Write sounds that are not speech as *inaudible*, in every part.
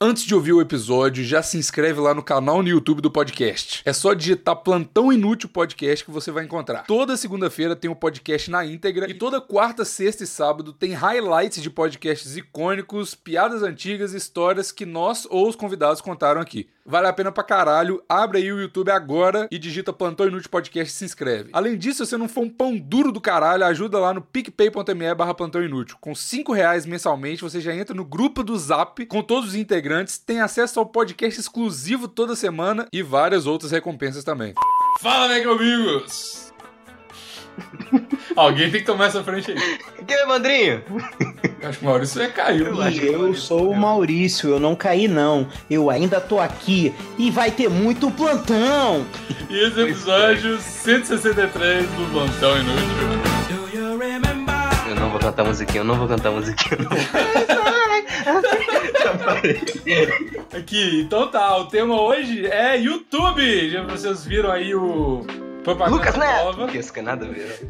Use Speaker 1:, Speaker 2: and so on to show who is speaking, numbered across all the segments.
Speaker 1: Antes de ouvir o episódio, já se inscreve lá no canal no YouTube do podcast. É só digitar Plantão Inútil Podcast que você vai encontrar. Toda segunda-feira tem o um podcast na íntegra e toda quarta, sexta e sábado tem highlights de podcasts icônicos, piadas antigas e histórias que nós ou os convidados contaram aqui. Vale a pena pra caralho. Abre aí o YouTube agora e digita Plantão Inútil Podcast e se inscreve. Além disso, se você não for um pão duro do caralho, ajuda lá no picpay.me barra Plantão Inútil. Com 5 reais mensalmente, você já entra no grupo do Zap com todos os integrantes, tem acesso ao podcast exclusivo toda semana e várias outras recompensas também. Fala, meus amigos! *laughs* Alguém tem que tomar essa frente aí.
Speaker 2: Que é, Mandrinho?
Speaker 1: Acho que o Maurício é caiu.
Speaker 3: Eu, eu sou o Maurício, eu não caí não. Eu ainda tô aqui e vai ter muito plantão.
Speaker 1: E esse episódio 163 do Plantão Inútil.
Speaker 2: Eu não vou cantar musiquinha, eu não vou cantar musiquinha. *laughs* *laughs*
Speaker 1: Aqui, então tá, o tema hoje é YouTube. Já vocês viram aí o propaganda
Speaker 2: Lucas Neto!
Speaker 1: nova.
Speaker 2: Que é nada a ver.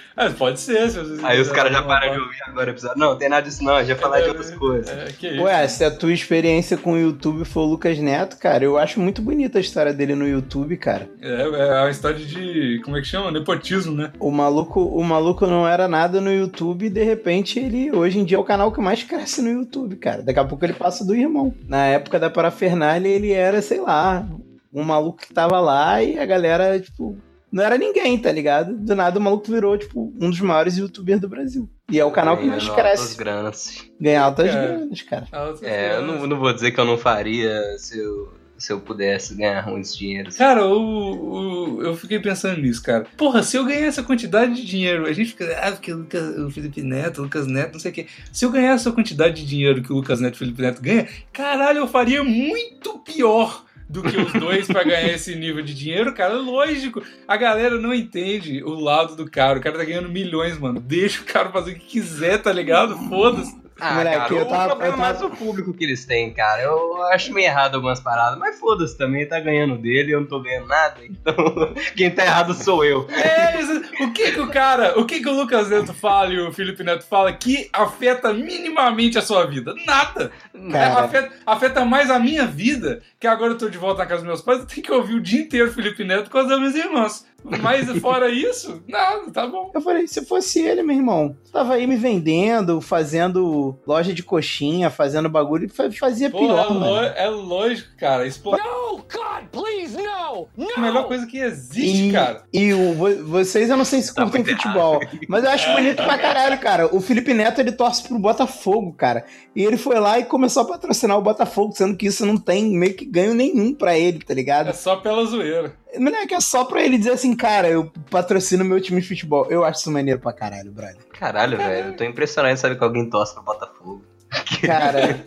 Speaker 2: *laughs*
Speaker 1: É, pode ser, se vocês
Speaker 2: Aí os caras já param de ouvir agora o episódio. Não, tem nada disso não, a gente vai falar de outras coisas.
Speaker 1: É, que isso.
Speaker 3: Ué, se a tua experiência com o YouTube foi o Lucas Neto, cara, eu acho muito bonita a história dele no YouTube, cara.
Speaker 1: É, é uma história de. Como é que chama? Nepotismo, né?
Speaker 3: O maluco, o maluco não era nada no YouTube e de repente ele hoje em dia é o canal que mais cresce no YouTube, cara. Daqui a pouco ele passa do irmão. Na época da parafernália ele era, sei lá, um maluco que tava lá e a galera, tipo, não era ninguém, tá ligado? Do nada o maluco virou, tipo, um dos maiores youtubers do Brasil. E é o canal que mais
Speaker 2: Ganhando altas
Speaker 3: cresce.
Speaker 2: granas.
Speaker 3: Ganha altas
Speaker 1: É.
Speaker 3: granas, cara.
Speaker 2: É, eu não, não vou dizer que eu não faria se eu, se eu pudesse ganhar muitos dinheiros.
Speaker 1: Cara, o, o- eu fiquei pensando nisso, cara. Porra, se eu ganhar essa quantidade de dinheiro, a gente fica, ah, porque o, Lucas- o Felipe Neto, o Lucas Neto, não sei o quê. Se eu ganhar essa quantidade de dinheiro que o Lucas Neto e o Felipe Neto ganham, caralho, eu faria muito pior do que os dois pra ganhar esse nível de dinheiro, cara. Lógico, a galera não entende o lado do cara. O cara tá ganhando milhões, mano. Deixa o cara fazer o que quiser, tá ligado? Foda-se.
Speaker 2: Ah,
Speaker 3: Moleque,
Speaker 2: cara,
Speaker 3: eu
Speaker 2: o
Speaker 3: tava-
Speaker 2: problema
Speaker 3: eu
Speaker 2: é mais
Speaker 3: tava-
Speaker 2: o público que eles têm, cara. Eu acho meio errado algumas paradas, mas foda-se também, tá ganhando dele, eu não tô ganhando nada, então *laughs* quem tá errado sou eu.
Speaker 1: É, o que que o cara, o que que o Lucas Neto fala e o Felipe Neto fala que afeta minimamente a sua vida? Nada. É,
Speaker 3: Cara.
Speaker 1: afeta, afeta mais a minha vida, que agora eu tô de volta na casa dos meus pais, eu tenho que ouvir o dia inteiro Felipe Neto com as minhas irmãs. Mas fora isso, nada, tá bom.
Speaker 3: Eu falei, se fosse ele, meu irmão, tava aí me vendendo, fazendo loja de coxinha, fazendo bagulho, fa- fazia
Speaker 1: Pô,
Speaker 3: pior,
Speaker 1: é,
Speaker 3: mano.
Speaker 1: é lógico, cara. Expor
Speaker 4: No, God, please, no! No!
Speaker 1: é a melhor coisa que existe,
Speaker 3: E,
Speaker 1: cara.
Speaker 3: e o, vo- vocês, eu não sei se
Speaker 2: Tá
Speaker 3: curtem
Speaker 2: muito
Speaker 3: futebol, mas eu acho bonito pra caralho, cara. O Felipe Neto, ele torce pro Botafogo, cara. E ele foi lá e começou a patrocinar o Botafogo, sendo que isso não tem meio que ganho nenhum pra ele, tá
Speaker 1: É
Speaker 3: ligado?
Speaker 1: só pela zoeira.
Speaker 3: Moleque, é só pra ele dizer assim, cara, eu patrocino meu time de futebol. Eu acho isso maneiro pra caralho, brother.
Speaker 2: Caralho, velho, eu tô impressionado em saber que alguém torce pro Botafogo. *laughs*
Speaker 3: Cara,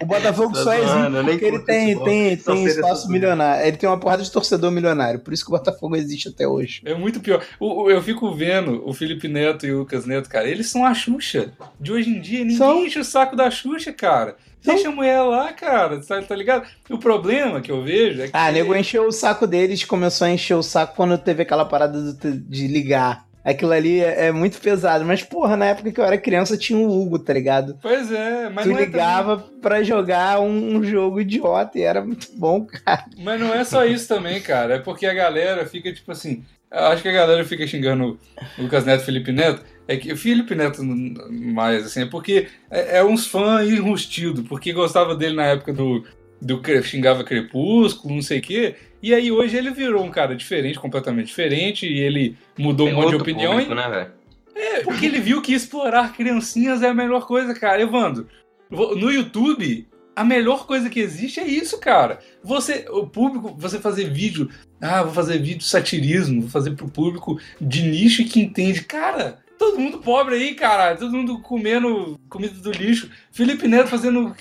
Speaker 3: o Botafogo
Speaker 2: Tô
Speaker 3: só existe porque ele tem, tem, tem espaço milionário. Ele tem uma porrada de torcedor milionário. Por isso que o Botafogo existe até hoje.
Speaker 1: É muito pior. O- o- eu fico vendo o Felipe Neto e o Lucas Neto, cara, eles são a Xuxa. De hoje em dia, ninguém
Speaker 3: São.
Speaker 1: enche o saco da Xuxa, cara.
Speaker 3: São.
Speaker 1: Deixa a mulher lá, cara, tá, tá ligado? O problema que eu vejo é que.
Speaker 3: Ah, nego encheu o saco deles, começou a encher o saco quando teve aquela parada do de ligar. Aquilo ali é, é muito pesado. Mas, porra, na época que eu era criança tinha o Hugo, tá ligado?
Speaker 1: Pois é, mas
Speaker 3: tu
Speaker 1: não é,
Speaker 3: ligava pra jogar um, um jogo idiota e era muito bom, cara.
Speaker 1: também- mas não é só isso também, cara. É porque a galera fica, tipo assim. eu Acho que a galera fica xingando o Lucas Neto e Felipe Neto. É que o Felipe Neto mais, assim, é porque é, é uns fãs enrustidos, porque gostava dele na época do, do xingava Crepúsculo, não sei o quê. E aí hoje ele virou um cara diferente, completamente diferente, e ele mudou
Speaker 2: Tem
Speaker 1: um monte de opinião.
Speaker 2: público,
Speaker 1: e-
Speaker 2: né?
Speaker 1: É, porque ele viu que explorar criancinhas é a melhor coisa, cara. Evandro, no YouTube, a melhor coisa que existe é isso, cara. Você, o público, você fazer vídeo, ah, vou fazer vídeo satirismo, vou fazer pro público de nicho que entende. Cara, todo mundo pobre aí, cara, todo mundo comendo comida do lixo. Felipe Neto fazendo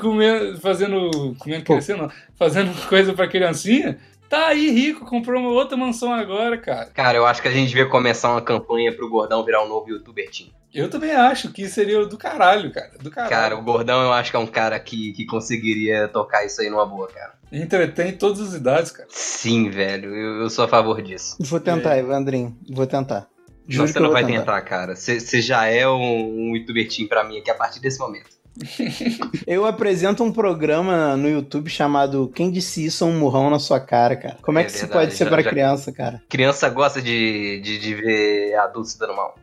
Speaker 1: comendo, fazendo, comendo criancinha, não, fazendo *laughs* coisa pra criancinha. Tá aí rico, comprou uma outra mansão agora, cara.
Speaker 2: Cara, eu acho que a gente devia começar uma campanha pro Gordão virar um novo youtuber team.
Speaker 1: Eu também acho que seria do caralho, cara. Do caralho.
Speaker 2: Cara, o Gordão eu acho que é um cara que, que conseguiria tocar isso aí numa boa, cara.
Speaker 1: Entretém todas as idades, cara.
Speaker 2: Sim, velho, eu, eu sou a favor disso.
Speaker 3: Vou tentar, Evandrinho. Vou tentar. Juro
Speaker 2: você
Speaker 3: que eu
Speaker 2: não vai
Speaker 3: tentar.
Speaker 2: tentar, cara. Você você já é um, um youtuber team pra mim aqui a partir desse momento. *laughs*
Speaker 3: Eu apresento um programa no YouTube chamado Quem Disse Isso é um Murrão na Sua Cara, cara. Como é,
Speaker 2: É
Speaker 3: que isso
Speaker 2: verdade,
Speaker 3: pode ser
Speaker 2: já-
Speaker 3: pra
Speaker 2: já-
Speaker 3: criança, cara?
Speaker 2: Criança gosta de, de, de ver adulto se dando mal.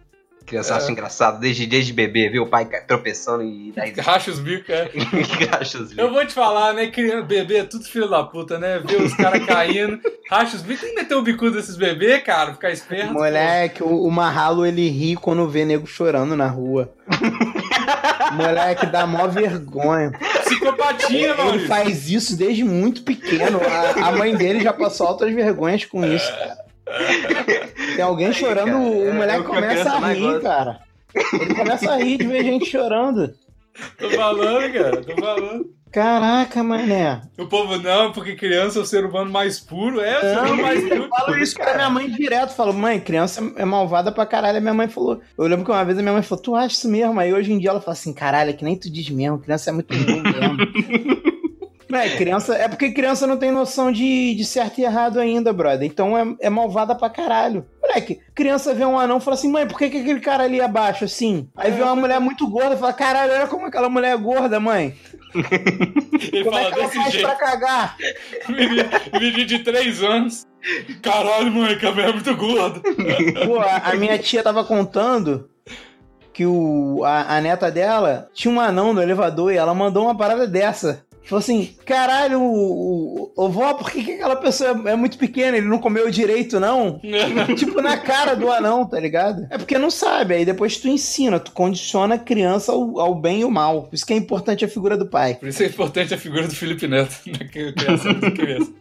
Speaker 2: Criança
Speaker 1: É.
Speaker 2: acha engraçado, desde, desde bebê, ver o pai tropeçando e daí *laughs*
Speaker 1: Racha os bicos, é. *laughs*
Speaker 2: acha os
Speaker 1: Eu vou te falar, né? Criança, bebê é tudo filho da puta, né? Ver os caras caindo, racha os bicos. Tem que meter o bicudo desses bebês, cara, ficar esperto.
Speaker 3: Moleque, o, o Marralo ele ri quando vê nego chorando na rua. *laughs* Moleque, dá mó vergonha.
Speaker 1: Psicopatia,
Speaker 3: Ele
Speaker 1: Maurício.
Speaker 3: faz isso desde muito pequeno. A, a mãe dele já passou altas vergonhas com isso, cara. Tem alguém
Speaker 2: Aí,
Speaker 3: chorando,
Speaker 2: cara,
Speaker 3: o
Speaker 2: é- é
Speaker 3: moleque começa a rir,
Speaker 2: gosta.
Speaker 3: cara. Ele começa a rir de ver gente chorando.
Speaker 1: Tô falando, cara, tô falando.
Speaker 3: Caraca, mané.
Speaker 1: O povo não, porque criança é o ser humano mais puro. É o ser humano mais
Speaker 3: eu
Speaker 1: puro.
Speaker 3: falo isso pra minha mãe direto. Falo, mãe, criança é malvada pra caralho. A minha mãe falou. Eu lembro que uma vez a minha mãe falou, tu acha isso mesmo? Aí hoje em dia ela fala assim, caralho, é que nem tu diz mesmo, criança é muito ruim mesmo. *laughs* É, criança, é porque criança não tem noção de, de certo e errado ainda, brother. Então é, é malvada pra caralho. Moleque, criança vê um anão e fala assim, mãe, por que, que aquele cara ali abaixo, assim? Aí vê uma mulher muito gorda e fala, caralho, olha como aquela mulher é gorda, mãe. *laughs*
Speaker 1: Ele
Speaker 3: Como é
Speaker 1: fala
Speaker 3: que ela faz
Speaker 1: jeito.
Speaker 3: pra cagar?
Speaker 1: Menino, menino de 3 anos. Caralho, mãe, que a mulher é muito gorda. *laughs*
Speaker 3: Pô, a, a minha tia tava contando que o, a, a neta dela tinha um anão no elevador e ela mandou uma parada dessa. Falou assim: caralho, o, o, o vó, por que, que aquela pessoa é, é muito pequena? Ele não comeu direito, não? *laughs* tipo, na cara do anão, tá ligado? É porque não sabe, aí depois tu ensina, tu condiciona a criança ao, ao bem e ao mal. Por isso que é importante a figura do pai.
Speaker 1: Por isso é importante a figura do Felipe Neto na criação das crianças.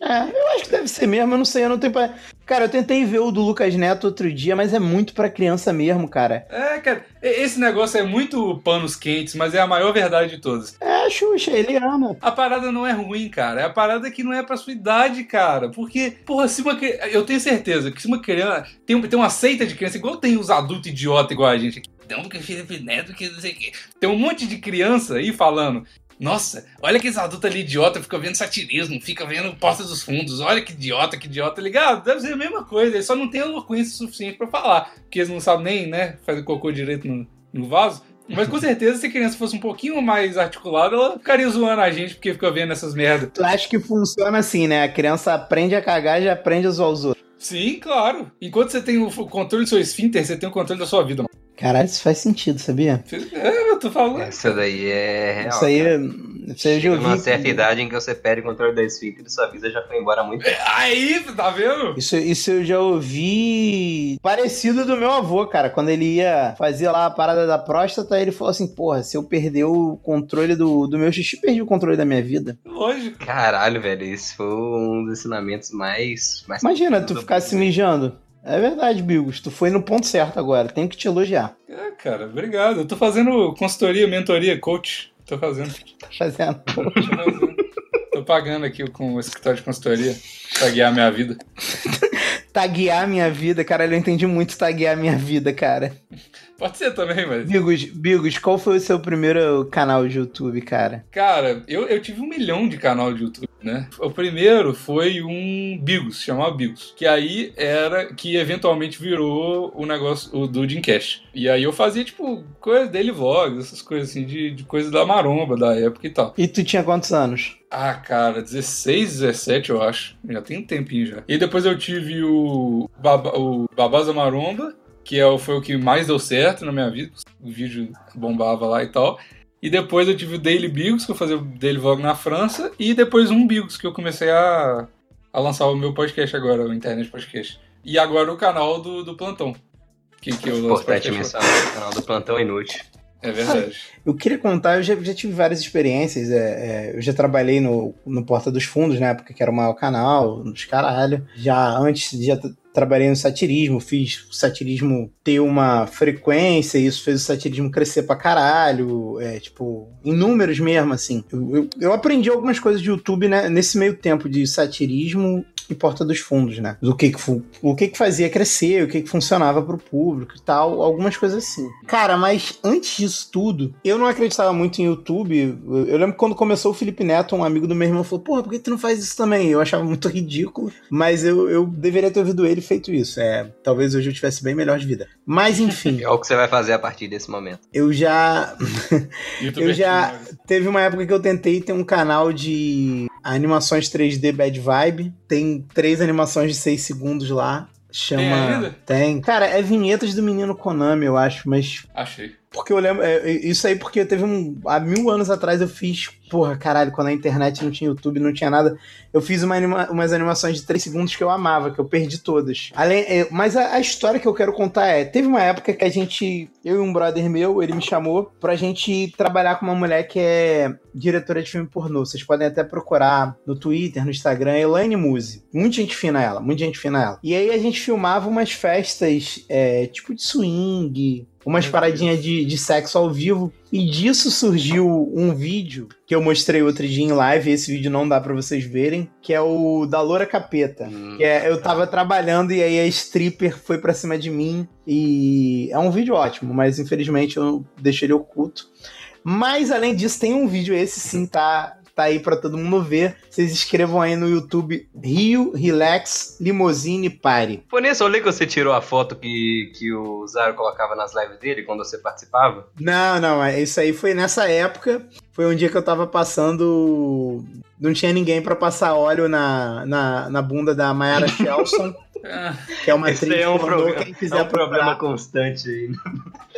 Speaker 3: É, eu acho que deve ser mesmo, eu não sei, eu não tenho pai. Cara, eu tentei ver o do Lucas Neto outro dia, mas é muito pra criança mesmo, cara.
Speaker 1: É, cara, esse negócio é muito panos quentes, mas é a maior verdade de todas.
Speaker 3: É, Xuxa, ele ama.
Speaker 1: A parada não é ruim, cara. É a parada que não é pra sua idade, cara. Porque, porra, se uma Eu tenho certeza que se uma criança. Tem, tem uma seita de criança, igual tem os adultos idiotas igual a gente aqui. Não, porque Felipe Neto, que não sei o quê. Tem um monte de criança aí falando. Nossa, olha aqueles adultos ali idiota, fica vendo satirismo, fica vendo Porta dos Fundos, olha que idiota, que idiota, tá ligado? Deve ser a mesma coisa, eles só não têm eloquência suficiente pra falar, porque eles não sabem nem, né, fazer cocô direito no, no vaso. Mas com certeza, se a criança fosse um pouquinho mais articulada, ela ficaria zoando a gente porque fica vendo essas merdas.
Speaker 3: Tu acha que funciona assim, né? A criança aprende a cagar e já aprende a zoar os outros.
Speaker 1: Sim, claro. Enquanto você tem o controle do seu esfíncter, você tem o controle da sua vida. mano.
Speaker 3: Caralho, isso faz sentido, sabia?
Speaker 1: É, eu tô falando.
Speaker 2: Essa daí é real.
Speaker 3: isso aí,
Speaker 2: cara.
Speaker 3: Eu já
Speaker 2: Chega numa
Speaker 3: ouvi.
Speaker 2: certa idade em que você perde o controle da esfíncter e sua vida já foi embora há muito tempo. *laughs*
Speaker 1: Aí, tá vendo?
Speaker 3: Isso, isso eu já ouvi parecido do meu avô, cara. Quando ele ia fazer lá a parada da próstata, ele falou assim: Porra, se eu perder o controle do, do meu xixi, perdi o controle da minha vida.
Speaker 1: Lógico.
Speaker 2: Caralho, velho, esse foi um dos ensinamentos mais. mais
Speaker 3: Imagina tu ficar se mijando. É verdade, Bigos. Tu foi no ponto certo agora. Tenho que te elogiar.
Speaker 1: É, cara, obrigado. Eu tô fazendo consultoria, mentoria, coach. Tô fazendo.
Speaker 3: Tá fazendo.
Speaker 1: Tô fazendo. Tô pagando aqui com o escritório de consultoria pra guiar minha vida. *laughs*
Speaker 3: Taguear minha vida, cara. Eu entendi muito taguear minha vida, cara.
Speaker 1: Pode ser também, mas.
Speaker 3: Bigos, Bigos, qual foi o seu primeiro canal de YouTube, cara?
Speaker 1: Cara, eu, eu tive um milhão de canal de YouTube, né? O primeiro foi um Bigos, chamava Bigos. Que aí era que eventualmente virou o negócio o do Cash. E aí eu fazia, tipo, coisa dele vlogs, essas coisas assim, de, de coisa da maromba da época e tal.
Speaker 3: E tu tinha quantos anos?
Speaker 1: Ah, cara, 16, 17, eu acho. Já tem um tempinho já. E depois eu tive o, Baba, o Babaza Maromba, que é, o- foi o que mais deu certo na minha vida. O vídeo bombava lá e tal. E depois eu tive o Daily Bigos, que eu fazia o Daily Vlog na França. E depois um Bigos, que eu comecei a, a lançar o meu podcast agora, o Internet Podcast. E agora o canal do, do Plantão. Que, que eu lanço
Speaker 2: Importante mencionar o canal do Plantão Inútil.
Speaker 1: É verdade.
Speaker 3: Eu queria contar, eu já, já tive várias experiências. é, é, eu já trabalhei no, no Porta dos Fundos, na época que era o maior canal, nos caralho. Já antes, já trabalhei no satirismo, fiz o satirismo ter uma frequência, e isso fez o satirismo crescer pra caralho. É, tipo, em números mesmo, assim. Eu, eu, eu aprendi algumas coisas de YouTube né, nesse meio tempo de satirismo em Porta dos Fundos, né? Do que que, o que que fazia crescer, o que que funcionava pro público e tal, algumas coisas assim. Cara, mas antes disso tudo, eu não acreditava muito em YouTube. Eu, lembro que quando começou o Felipe Neto, um amigo do meu irmão falou, porra, por que tu não faz isso também? Eu achava muito *laughs* ridículo, mas eu, eu deveria ter ouvido ele e feito isso. É, talvez hoje eu tivesse bem melhor de vida. Mas enfim, *laughs*
Speaker 2: É o que você vai fazer a partir desse momento.
Speaker 3: eu já *laughs* eu já
Speaker 1: né?
Speaker 3: teve uma época que eu tentei ter um canal de animações 3D Bad Vibe. Tem três animações de 6 segundos lá. Chama.
Speaker 1: Tem ainda?
Speaker 3: Tem. Cara, é vinhetas do menino Konami, eu acho, mas.
Speaker 1: Achei.
Speaker 3: Porque eu lembro. é, isso aí porque teve um. Há mil anos atrás eu fiz. Porra, caralho, quando a internet não tinha YouTube, não tinha nada. Eu fiz uma anima- umas animações de 3 segundos que eu amava, que eu perdi todas. Além, é, mas a, a história que eu quero contar é: teve uma época que a gente. Eu e um brother meu, ele me chamou pra gente trabalhar com uma mulher que é diretora de filme pornô. Vocês podem até procurar no Twitter, no Instagram, Elaine Muse. Muita gente fina ela, muita gente fina ela. E aí a gente filmava umas festas, é, tipo de swing, umas paradinhas de, de sexo ao vivo. E disso surgiu um vídeo que eu mostrei outro dia em live. Esse vídeo não dá pra vocês verem, que é o da Loura Capeta.
Speaker 2: Hum,
Speaker 3: Que é, eu tava trabalhando e aí a stripper foi pra cima de mim. E é um vídeo ótimo, mas infelizmente eu deixei ele oculto. Mas além disso, tem um vídeo, esse sim tá, tá aí pra todo mundo ver. Vocês escrevam aí no YouTube Rio Relax Limousine Party.
Speaker 2: Foi nesse rolê que você tirou a foto que, que o Zaro colocava nas lives dele quando você participava?
Speaker 3: Não, não, é- isso aí foi nessa época. Foi um dia que eu tava passando. Não tinha ninguém pra passar óleo na, na, na bunda da Mayara *laughs* Shelson,
Speaker 1: Ah, *laughs*
Speaker 3: que é uma atriz
Speaker 2: é um, problema,
Speaker 3: quem
Speaker 2: é
Speaker 3: quiser
Speaker 2: um problema
Speaker 3: procurar.
Speaker 2: constante aí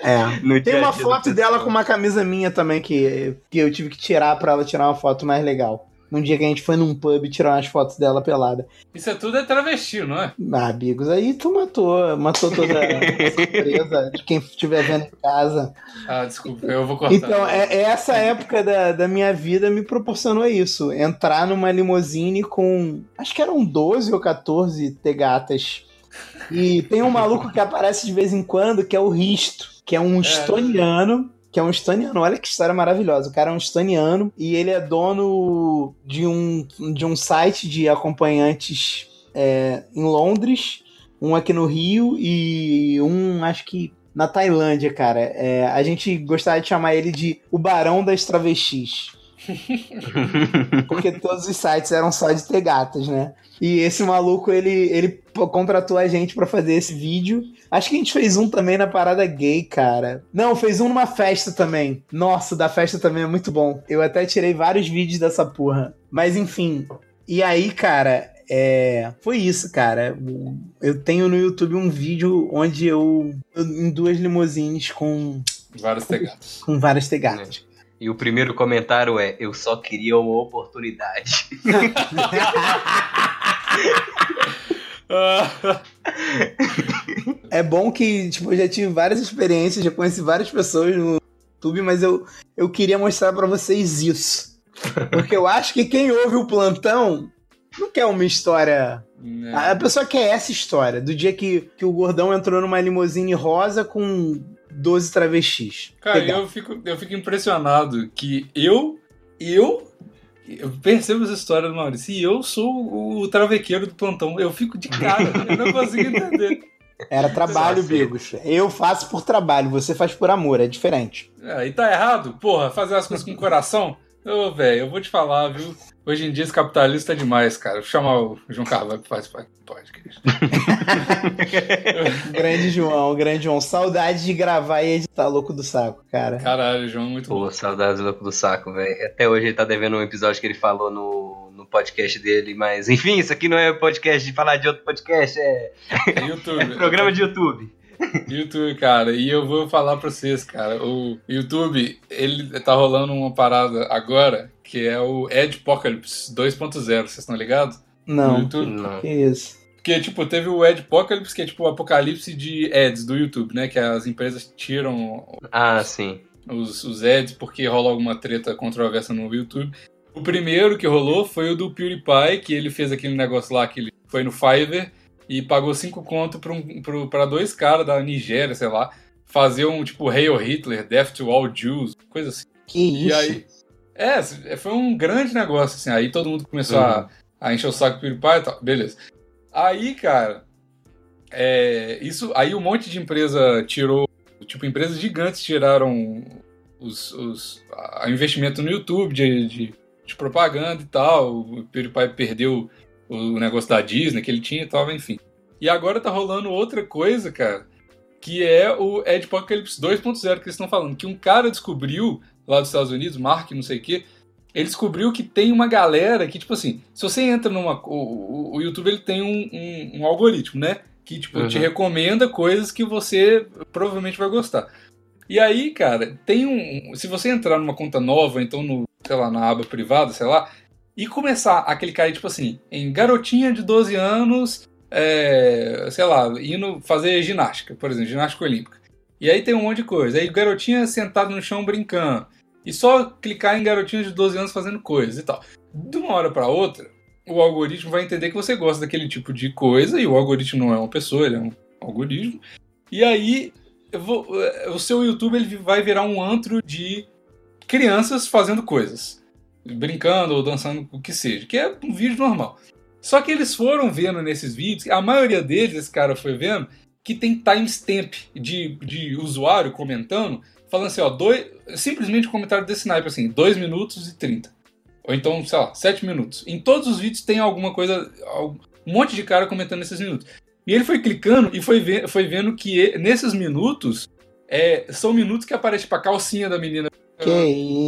Speaker 3: É. *laughs* Tem uma foto dela com uma camisa minha também que, que eu tive que tirar pra ela tirar uma foto mais legal. Num dia que a gente foi num pub tirar umas fotos dela pelada.
Speaker 1: isso é tudo é travesti, não é?
Speaker 3: Ah, amigos, aí tu matou, matou toda a *laughs* surpresa de quem estiver vendo em casa.
Speaker 1: Ah, desculpa, eu vou cortar.
Speaker 3: Então, é, é essa época da, da minha vida me proporcionou isso. Entrar numa limusine com. Acho que eram 12 ou 14 tegatas. E tem um maluco que aparece de vez em quando, que é o Risto, que é um estoniano. Que é um estoniano, olha que história maravilhosa. O cara é um estoniano e ele é dono de um, de um site de acompanhantes é, em Londres, um aqui no Rio e um, acho que na Tailândia, cara. É, a gente gostaria de chamar ele de o Barão das Travestis. *laughs* Porque todos os sites eram só de ter gatas, né? E esse maluco, ele, ele contratou a gente pra fazer esse vídeo. Acho que a gente fez um também na parada gay, cara. Não, fez um numa festa também. Nossa, da festa também é muito bom. Eu até tirei vários vídeos dessa porra. Mas enfim. E aí, cara, é... foi isso, cara. Eu tenho no YouTube um vídeo onde eu, eu em duas limusines com,
Speaker 1: Vários tegados.
Speaker 3: com várias tegatas.
Speaker 2: E o primeiro comentário é: Eu só queria uma oportunidade. *laughs*
Speaker 3: É bom que, tipo, eu já tive várias experiências, já conheci várias pessoas no YouTube, mas eu, eu queria mostrar pra vocês isso. Porque eu acho que quem ouve o plantão não quer uma história.
Speaker 1: né.
Speaker 3: A pessoa quer essa história, do dia que, que o gordão entrou numa limusine rosa com 12 travestis.
Speaker 1: Cara,
Speaker 3: Legal.
Speaker 1: eu fico, eu fico impressionado que eu, eu, eu percebo essa história do Maurício, e eu sou o, travequeiro do plantão. Eu fico de cara, *laughs* eu não consigo entender.
Speaker 3: Era trabalho. Bigos. Eu faço por trabalho, você faz por amor, é diferente.
Speaker 1: É, e tá errado? Porra, fazer as coisas com coração? Ô, velho, eu vou te falar, viu? Hoje em dia esse capitalista é demais, cara. Vou chamar o João Carvalho que faz podcast. *laughs*
Speaker 3: Grande João, grande João. Saudade de gravar e editar louco do saco, cara.
Speaker 1: Caralho, João, muito bom.
Speaker 2: Pô, saudades do louco do saco, velho. Até hoje ele tá devendo um episódio que ele falou no, no podcast dele, mas enfim, isso aqui não é podcast de falar de outro podcast, é,
Speaker 1: É YouTube.
Speaker 2: é *laughs* programa de YouTube.
Speaker 1: YouTube, cara, e eu vou falar pra vocês, cara, o YouTube, ele tá rolando uma parada agora, que é o Ed Apocalypse 2.0, vocês estão ligados? No
Speaker 3: Não,
Speaker 1: YouTube?
Speaker 2: Não.
Speaker 3: que isso.
Speaker 1: Porque, tipo, teve o Ed Apocalypse, que é tipo o apocalipse de ads do YouTube, né? Que as empresas tiram
Speaker 2: Ah, sim.
Speaker 1: os, os ads porque rola alguma treta controversa no YouTube. O primeiro que rolou foi o do PewDiePie, que ele fez aquele negócio lá que ele foi no Fiverr e pagou 5 conto pra, um, pro- pra dois caras da Nigéria, sei lá, fazer um tipo Hail Hitler, Death to All Jews, coisa assim.
Speaker 3: Que isso.
Speaker 1: E aí. É, foi um grande negócio, assim. Aí todo mundo começou a, a encher o saco do PewDiePie e tal. Beleza. Aí, cara, é, isso, aí um monte de empresa tirou, tipo, empresas gigantes tiraram os, os a investimento no YouTube de, de, de, propaganda e tal. O PewDiePie perdeu o negócio da Disney que ele tinha e tal, enfim. E agora tá rolando outra coisa, cara, que é o Ed Apocalypse 2.0 que eles estão falando, que um cara descobriu lá dos Estados Unidos, Mark, não sei o quê, ele descobriu que tem uma galera que, tipo assim, se você entra numa. O, o, o YouTube ele tem um, um, um, algoritmo, né? Que, tipo, uhum. te recomenda coisas que você provavelmente vai gostar. E aí, cara, tem um. Se você entrar numa conta nova, então no, sei lá, na aba privada, sei lá, e começar a clicar tipo assim, em garotinha de 12 anos, é, sei lá, indo fazer ginástica, por exemplo, ginástica olímpica. E aí tem um monte de coisa. Aí garotinha sentado no chão brincando e só clicar em garotinhos de 12 anos fazendo coisas e tal. De uma hora para outra, o algoritmo vai entender que você gosta daquele tipo de coisa e o algoritmo não é uma pessoa, ele é um algoritmo. E aí vou, o seu YouTube ele vai virar um antro de crianças fazendo coisas, brincando ou dançando o que seja, que é um vídeo normal. Só que eles foram vendo nesses vídeos, a maioria deles, esse cara foi vendo, que tem timestamp de, de usuário comentando falando assim, ó, dois, simplesmente um comentário desse naipe, assim, 2 minutos e 30. Ou então, sei lá, 7 minutos. Em todos os vídeos tem alguma coisa, um monte de cara comentando esses minutos. E ele foi clicando e foi, ve foi vendo que nesses minutos é, são minutos que aparece tipo, a calcinha da menina.
Speaker 3: Que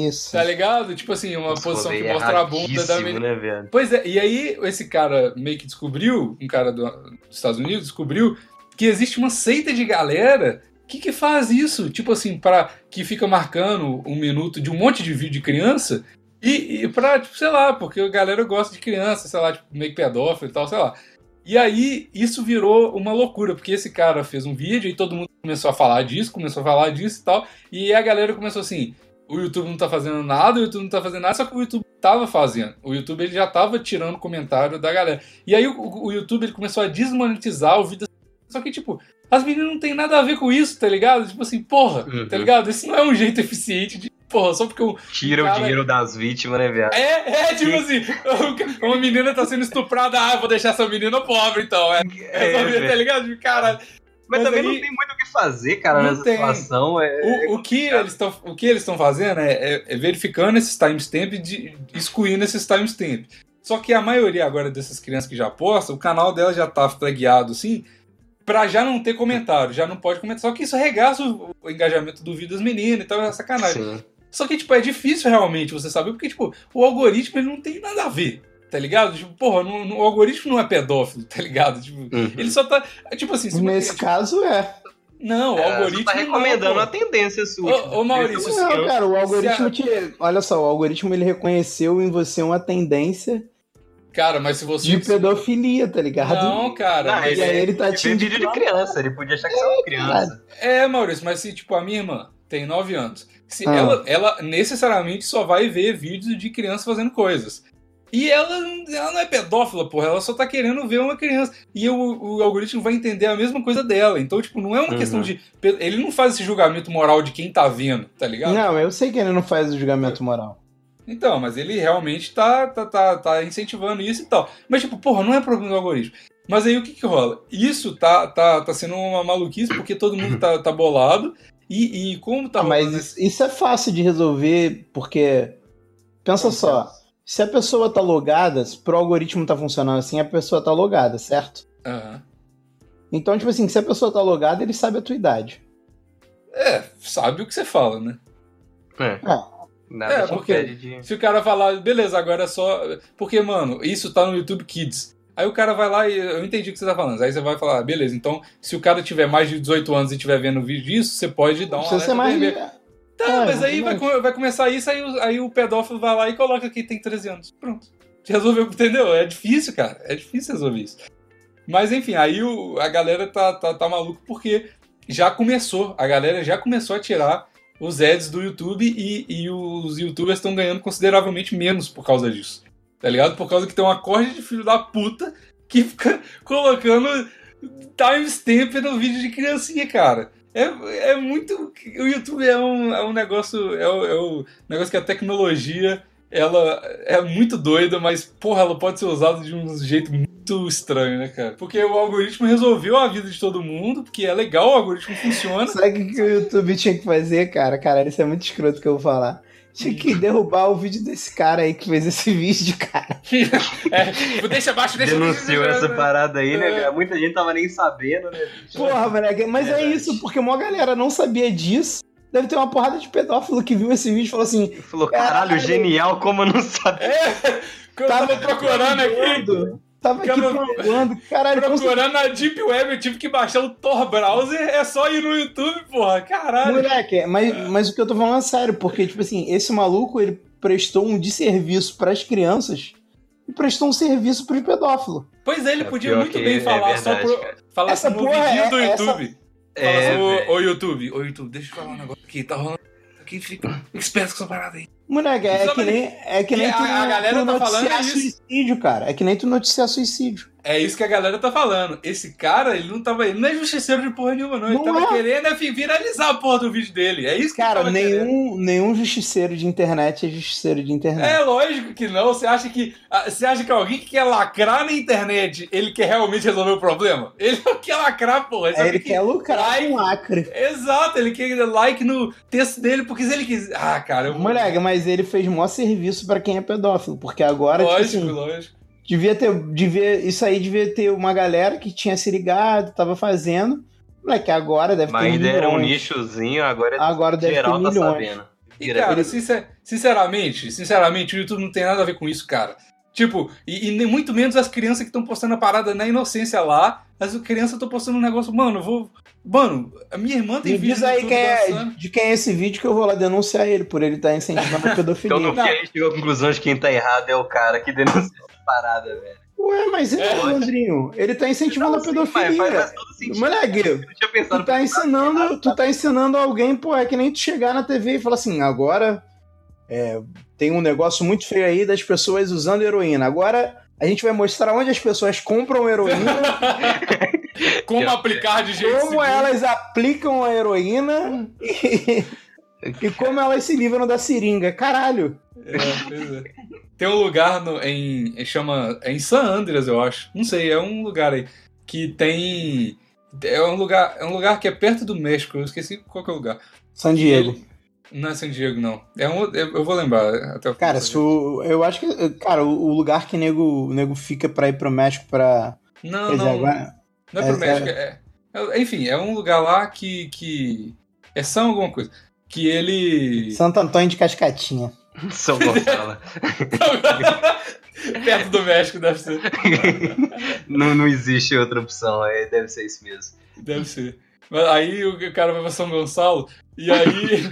Speaker 3: isso.
Speaker 1: Tá ligado? Tipo assim, uma Nossa, posição que mostra a bunda da menina. Né, pois é, e aí esse cara meio que descobriu, um cara do, dos Estados Unidos, descobriu que existe uma seita de galera que, que faz isso? Tipo assim, para que fica marcando um minuto de um monte de vídeo de criança e, e pra, tipo, sei lá, porque a galera gosta de criança, sei lá, tipo, meio pedófilo e tal, sei lá. E aí isso virou uma loucura, porque esse cara fez um vídeo e todo mundo começou a falar disso, começou a falar disso e tal, e a galera começou assim, o YouTube não tá fazendo nada, o YouTube não tá fazendo nada, só que o YouTube tava fazendo. O YouTube ele já tava tirando comentário da galera. E aí o, o YouTube ele começou a desmonetizar o vídeo. Só que, tipo, as meninas não tem nada a ver com isso, tá ligado? Tipo assim, porra, uhum. tá ligado? Isso não é um jeito eficiente de. Porra, só porque o.
Speaker 2: Tira o, cara... o dinheiro das vítimas, né, viado?
Speaker 1: É, é, tipo assim, *laughs* uma menina tá sendo estuprada, ah, vou deixar essa menina pobre, então. É, é, é tá ligado? Tipo, Caralho.
Speaker 2: Mas, Mas, também aí, não tem muito o que fazer, cara, nessa tem. situação. É,
Speaker 1: o, é o, que eles tão, o que eles estão fazendo é, é, é, verificando esses timestamps e excluindo esses timestamps. Só que a maioria agora dessas crianças que já postam, o canal dela já tá flagueado assim, pra já não ter comentário, já não pode comentar. Só que isso regaça o, o engajamento do vídeo das meninas e tal, é sacanagem. Sim. Só que, tipo, é difícil realmente você saber, porque, tipo, o algoritmo ele não tem nada a ver, tá ligado? Tipo, porra, no, no, o algoritmo não é pedófilo, tá ligado? Tipo, uhum. ele só tá. Tipo assim.
Speaker 3: Nesse
Speaker 1: você,
Speaker 3: caso é.
Speaker 1: Não, o é, algoritmo. Você tá
Speaker 2: recomendando não, a tendência sua.
Speaker 1: Ô, ô Maurício,
Speaker 3: não, cara, o algoritmo te. Olha só, o algoritmo ele reconheceu em você uma tendência
Speaker 1: Cara, mas se você.
Speaker 3: De pedofilia, tá ligado?
Speaker 1: Não, cara.
Speaker 3: Não, mas... E aí ele tá
Speaker 2: te vídeo de criança, ele podia achar que você é uma criança.
Speaker 1: É, Maurício, mas se, tipo, a minha irmã tem 9 anos, se ah. ela, ela necessariamente só vai ver vídeos de criança fazendo coisas. E ela, ela não é pedófila, porra, ela só tá querendo ver uma criança. E o, o algoritmo vai entender a mesma coisa dela. Então, tipo, não é uma uhum. questão de. Ele não faz esse julgamento moral de quem tá vendo, tá ligado?
Speaker 3: Não, eu sei que ele não faz o julgamento moral.
Speaker 1: Então, mas ele realmente tá, tá, tá, tá incentivando isso e tal. Mas, tipo, porra, não é problema do algoritmo. Mas aí o que que rola? Isso tá, tá, tá sendo uma maluquice porque todo mundo tá, tá bolado. E, e como tá
Speaker 3: ah, Mas isso é fácil de resolver porque. Pensa só. Se a pessoa tá logada, se pro algoritmo tá funcionando assim, a pessoa tá logada, certo?
Speaker 1: Uhum.
Speaker 3: Então, tipo assim, se a pessoa tá logada, ele sabe a tua idade.
Speaker 1: É, sabe o que você fala, né?
Speaker 2: É. é. Nada
Speaker 1: é, porque de... se o cara falar, beleza, agora é só. Porque, mano, isso tá no YouTube Kids. Aí o cara vai lá e eu entendi o que você tá falando. Aí você vai falar, beleza, então se o cara tiver mais de 18 anos e estiver vendo o vídeo disso, você pode dar uma.
Speaker 3: Precisa ser mais.
Speaker 1: Tá, é, mas aí vai, vai, começar isso, aí, aí o pedófilo vai lá e coloca que tem 13 anos. Pronto. Resolveu, entendeu? É difícil, cara. É difícil resolver isso. Mas enfim, aí o, a galera tá, tá, tá maluco porque já começou. A galera já começou a tirar os ads do YouTube e, e os youtubers estão ganhando consideravelmente menos por causa disso. Tá ligado? Por causa que tem uma corda de filho da puta que fica *laughs* colocando timestamp no vídeo de criancinha, cara. É, é muito. O YouTube é um, é um negócio. É o, é o negócio que a tecnologia ela é muito doida, mas, porra, ela pode ser usada de um jeito muito estranho, né, cara? Porque o algoritmo resolveu a vida de todo mundo, porque é legal, o algoritmo funciona.
Speaker 3: Sabe o que, o YouTube tinha que fazer, cara? Cara, isso é muito escroto que eu vou falar. Tinha que derrubar o vídeo desse cara aí que fez esse *laughs* vídeo, cara.
Speaker 1: é, tipo, deixa abaixo, deixa
Speaker 2: Denunciou
Speaker 1: deixa-
Speaker 2: essa parada aí, né,
Speaker 1: É.
Speaker 2: cara? Muita gente tava nem sabendo, né? bicho?
Speaker 3: Porra, moleque, mas é
Speaker 2: Verdade.
Speaker 3: isso, porque uma galera não sabia disso. Deve ter uma porrada de pedófilo que viu esse vídeo e falou assim:
Speaker 2: Falou, caralho,
Speaker 3: Caralho.
Speaker 2: genial, como eu não sabia.
Speaker 1: É, eu tava procurando aqui,
Speaker 3: Tava aqui panguando. Caralho,
Speaker 1: procurando na Deep Web, eu tive que baixar o Tor Browser, é só ir no YouTube, porra, caralho.
Speaker 3: Moleque, mas, mas o que eu tô falando é sério, porque, tipo assim, esse maluco, ele prestou um desserviço pras crianças e prestou um serviço pros pedófilos.
Speaker 1: Pois é, ele
Speaker 2: É,
Speaker 1: podia muito bem
Speaker 2: é
Speaker 1: falar só
Speaker 2: verdade,
Speaker 1: pro.
Speaker 2: cara.
Speaker 1: Falar
Speaker 3: Essa
Speaker 1: assim no
Speaker 3: porra
Speaker 1: vídeo
Speaker 3: é-
Speaker 1: do
Speaker 3: essa-
Speaker 1: YouTube. Fala
Speaker 2: É,
Speaker 1: ô, YouTube, ô YouTube, deixa eu falar um negócio aqui, tá rolando. Aqui fica. Fica esperto com essa parada aí.
Speaker 3: Moleque, é que nem, é que nem
Speaker 1: E
Speaker 3: tu,
Speaker 1: a- a galera
Speaker 3: tu
Speaker 1: tá falando
Speaker 3: noticiar
Speaker 1: é isso.
Speaker 3: suicídio, cara. É que nem tu noticiar suicídio.
Speaker 1: É isso que a galera tá falando. Esse cara, ele não tava. Ele não é justiceiro de porra nenhuma, não. Ele
Speaker 3: Não
Speaker 1: tava
Speaker 3: é.
Speaker 1: querendo é, viralizar a porra do vídeo dele. É isso que ele
Speaker 3: Cara,
Speaker 1: tava querendo.
Speaker 3: nenhum, nenhum justiceiro de internet é justiceiro de internet.
Speaker 1: É lógico que não. Você acha que. ah, Você acha que alguém que quer lacrar na internet, ele quer realmente resolver o problema? *laughs* Ele não quer lacrar, porra. Ele,
Speaker 3: É, ele
Speaker 1: quer
Speaker 3: quer lucrar
Speaker 1: like.
Speaker 3: com lacre.
Speaker 1: Exato, ele quer like no texto dele, porque se ele quiser. Ah, cara, eu.
Speaker 3: Moleque, mas ele fez maior serviço pra quem é pedófilo, porque agora, tipo
Speaker 1: Lógico,
Speaker 3: assim,
Speaker 1: lógico.
Speaker 3: Devia ter, devia, isso aí devia ter uma galera que tinha se ligado, tava fazendo. Moleque, agora deve
Speaker 2: Mas
Speaker 3: ter
Speaker 2: ainda era um nichozinho, agora
Speaker 3: Agora deve
Speaker 2: geral
Speaker 3: ter
Speaker 2: tá
Speaker 3: milhões.
Speaker 2: sabendo.
Speaker 1: E, cara, sincer- sinceramente, sinceramente, o YouTube não tem nada a ver com isso, cara. Tipo, e, e nem muito menos as crianças que estão postando a parada na inocência lá. As crianças estão postando um negócio, mano, eu vou. Mano, a minha irmã tem
Speaker 3: Me
Speaker 1: vídeo
Speaker 3: diz aí quem é, de quem é esse vídeo que eu vou lá denunciar ele por ele estar incentivando a pedofilia. *laughs*
Speaker 2: Então no fim
Speaker 1: Não.
Speaker 2: a gente chegou à conclusão de que quem tá errado é o cara que denuncia parada, velho.
Speaker 3: Ué, mas ele,
Speaker 1: É.
Speaker 3: Andrinho, ele tá incentivando a pedofilia.
Speaker 2: faz, faz todo sentido.
Speaker 3: Moleque,
Speaker 2: Eu não tinha pensado
Speaker 3: Tu tá ensinando, tu tá ensinando alguém, pô, é que nem tu chegar na TV e falar assim, agora é, tem um negócio muito feio aí das pessoas usando heroína. Agora a gente vai mostrar onde as pessoas compram heroína, *laughs*
Speaker 1: Como aplicar de jeito
Speaker 3: como
Speaker 1: seguro.
Speaker 3: elas aplicam a heroína e, e como elas se livram da seringa. Caralho!
Speaker 1: É, pois é. Tem um lugar no, em. chama. É em San Andreas, eu acho. Não sei, é um lugar aí. Que tem. É um lugar, é um lugar que é perto do México. Eu esqueci qual que é o lugar.
Speaker 3: San Diego.
Speaker 1: Não é San Diego, não. É um, eu eu vou lembrar até o
Speaker 3: Cara, se o- eu acho que, cara, o, lugar que nego, o nego fica pra ir pro México pra.
Speaker 1: Não,
Speaker 3: dizer,
Speaker 1: não.
Speaker 3: agora.
Speaker 1: Não é pro
Speaker 3: é-
Speaker 1: México. É, é- enfim, é um lugar lá que. que é São alguma coisa. Que ele.
Speaker 3: Santo Antônio de Cascatinha. *laughs*
Speaker 2: São Gonçalo. *laughs*
Speaker 1: perto do México, deve ser. *laughs*
Speaker 2: não, não existe outra opção, é, deve ser isso mesmo.
Speaker 1: Deve ser. Mas aí o cara vai pra São Gonçalo e aí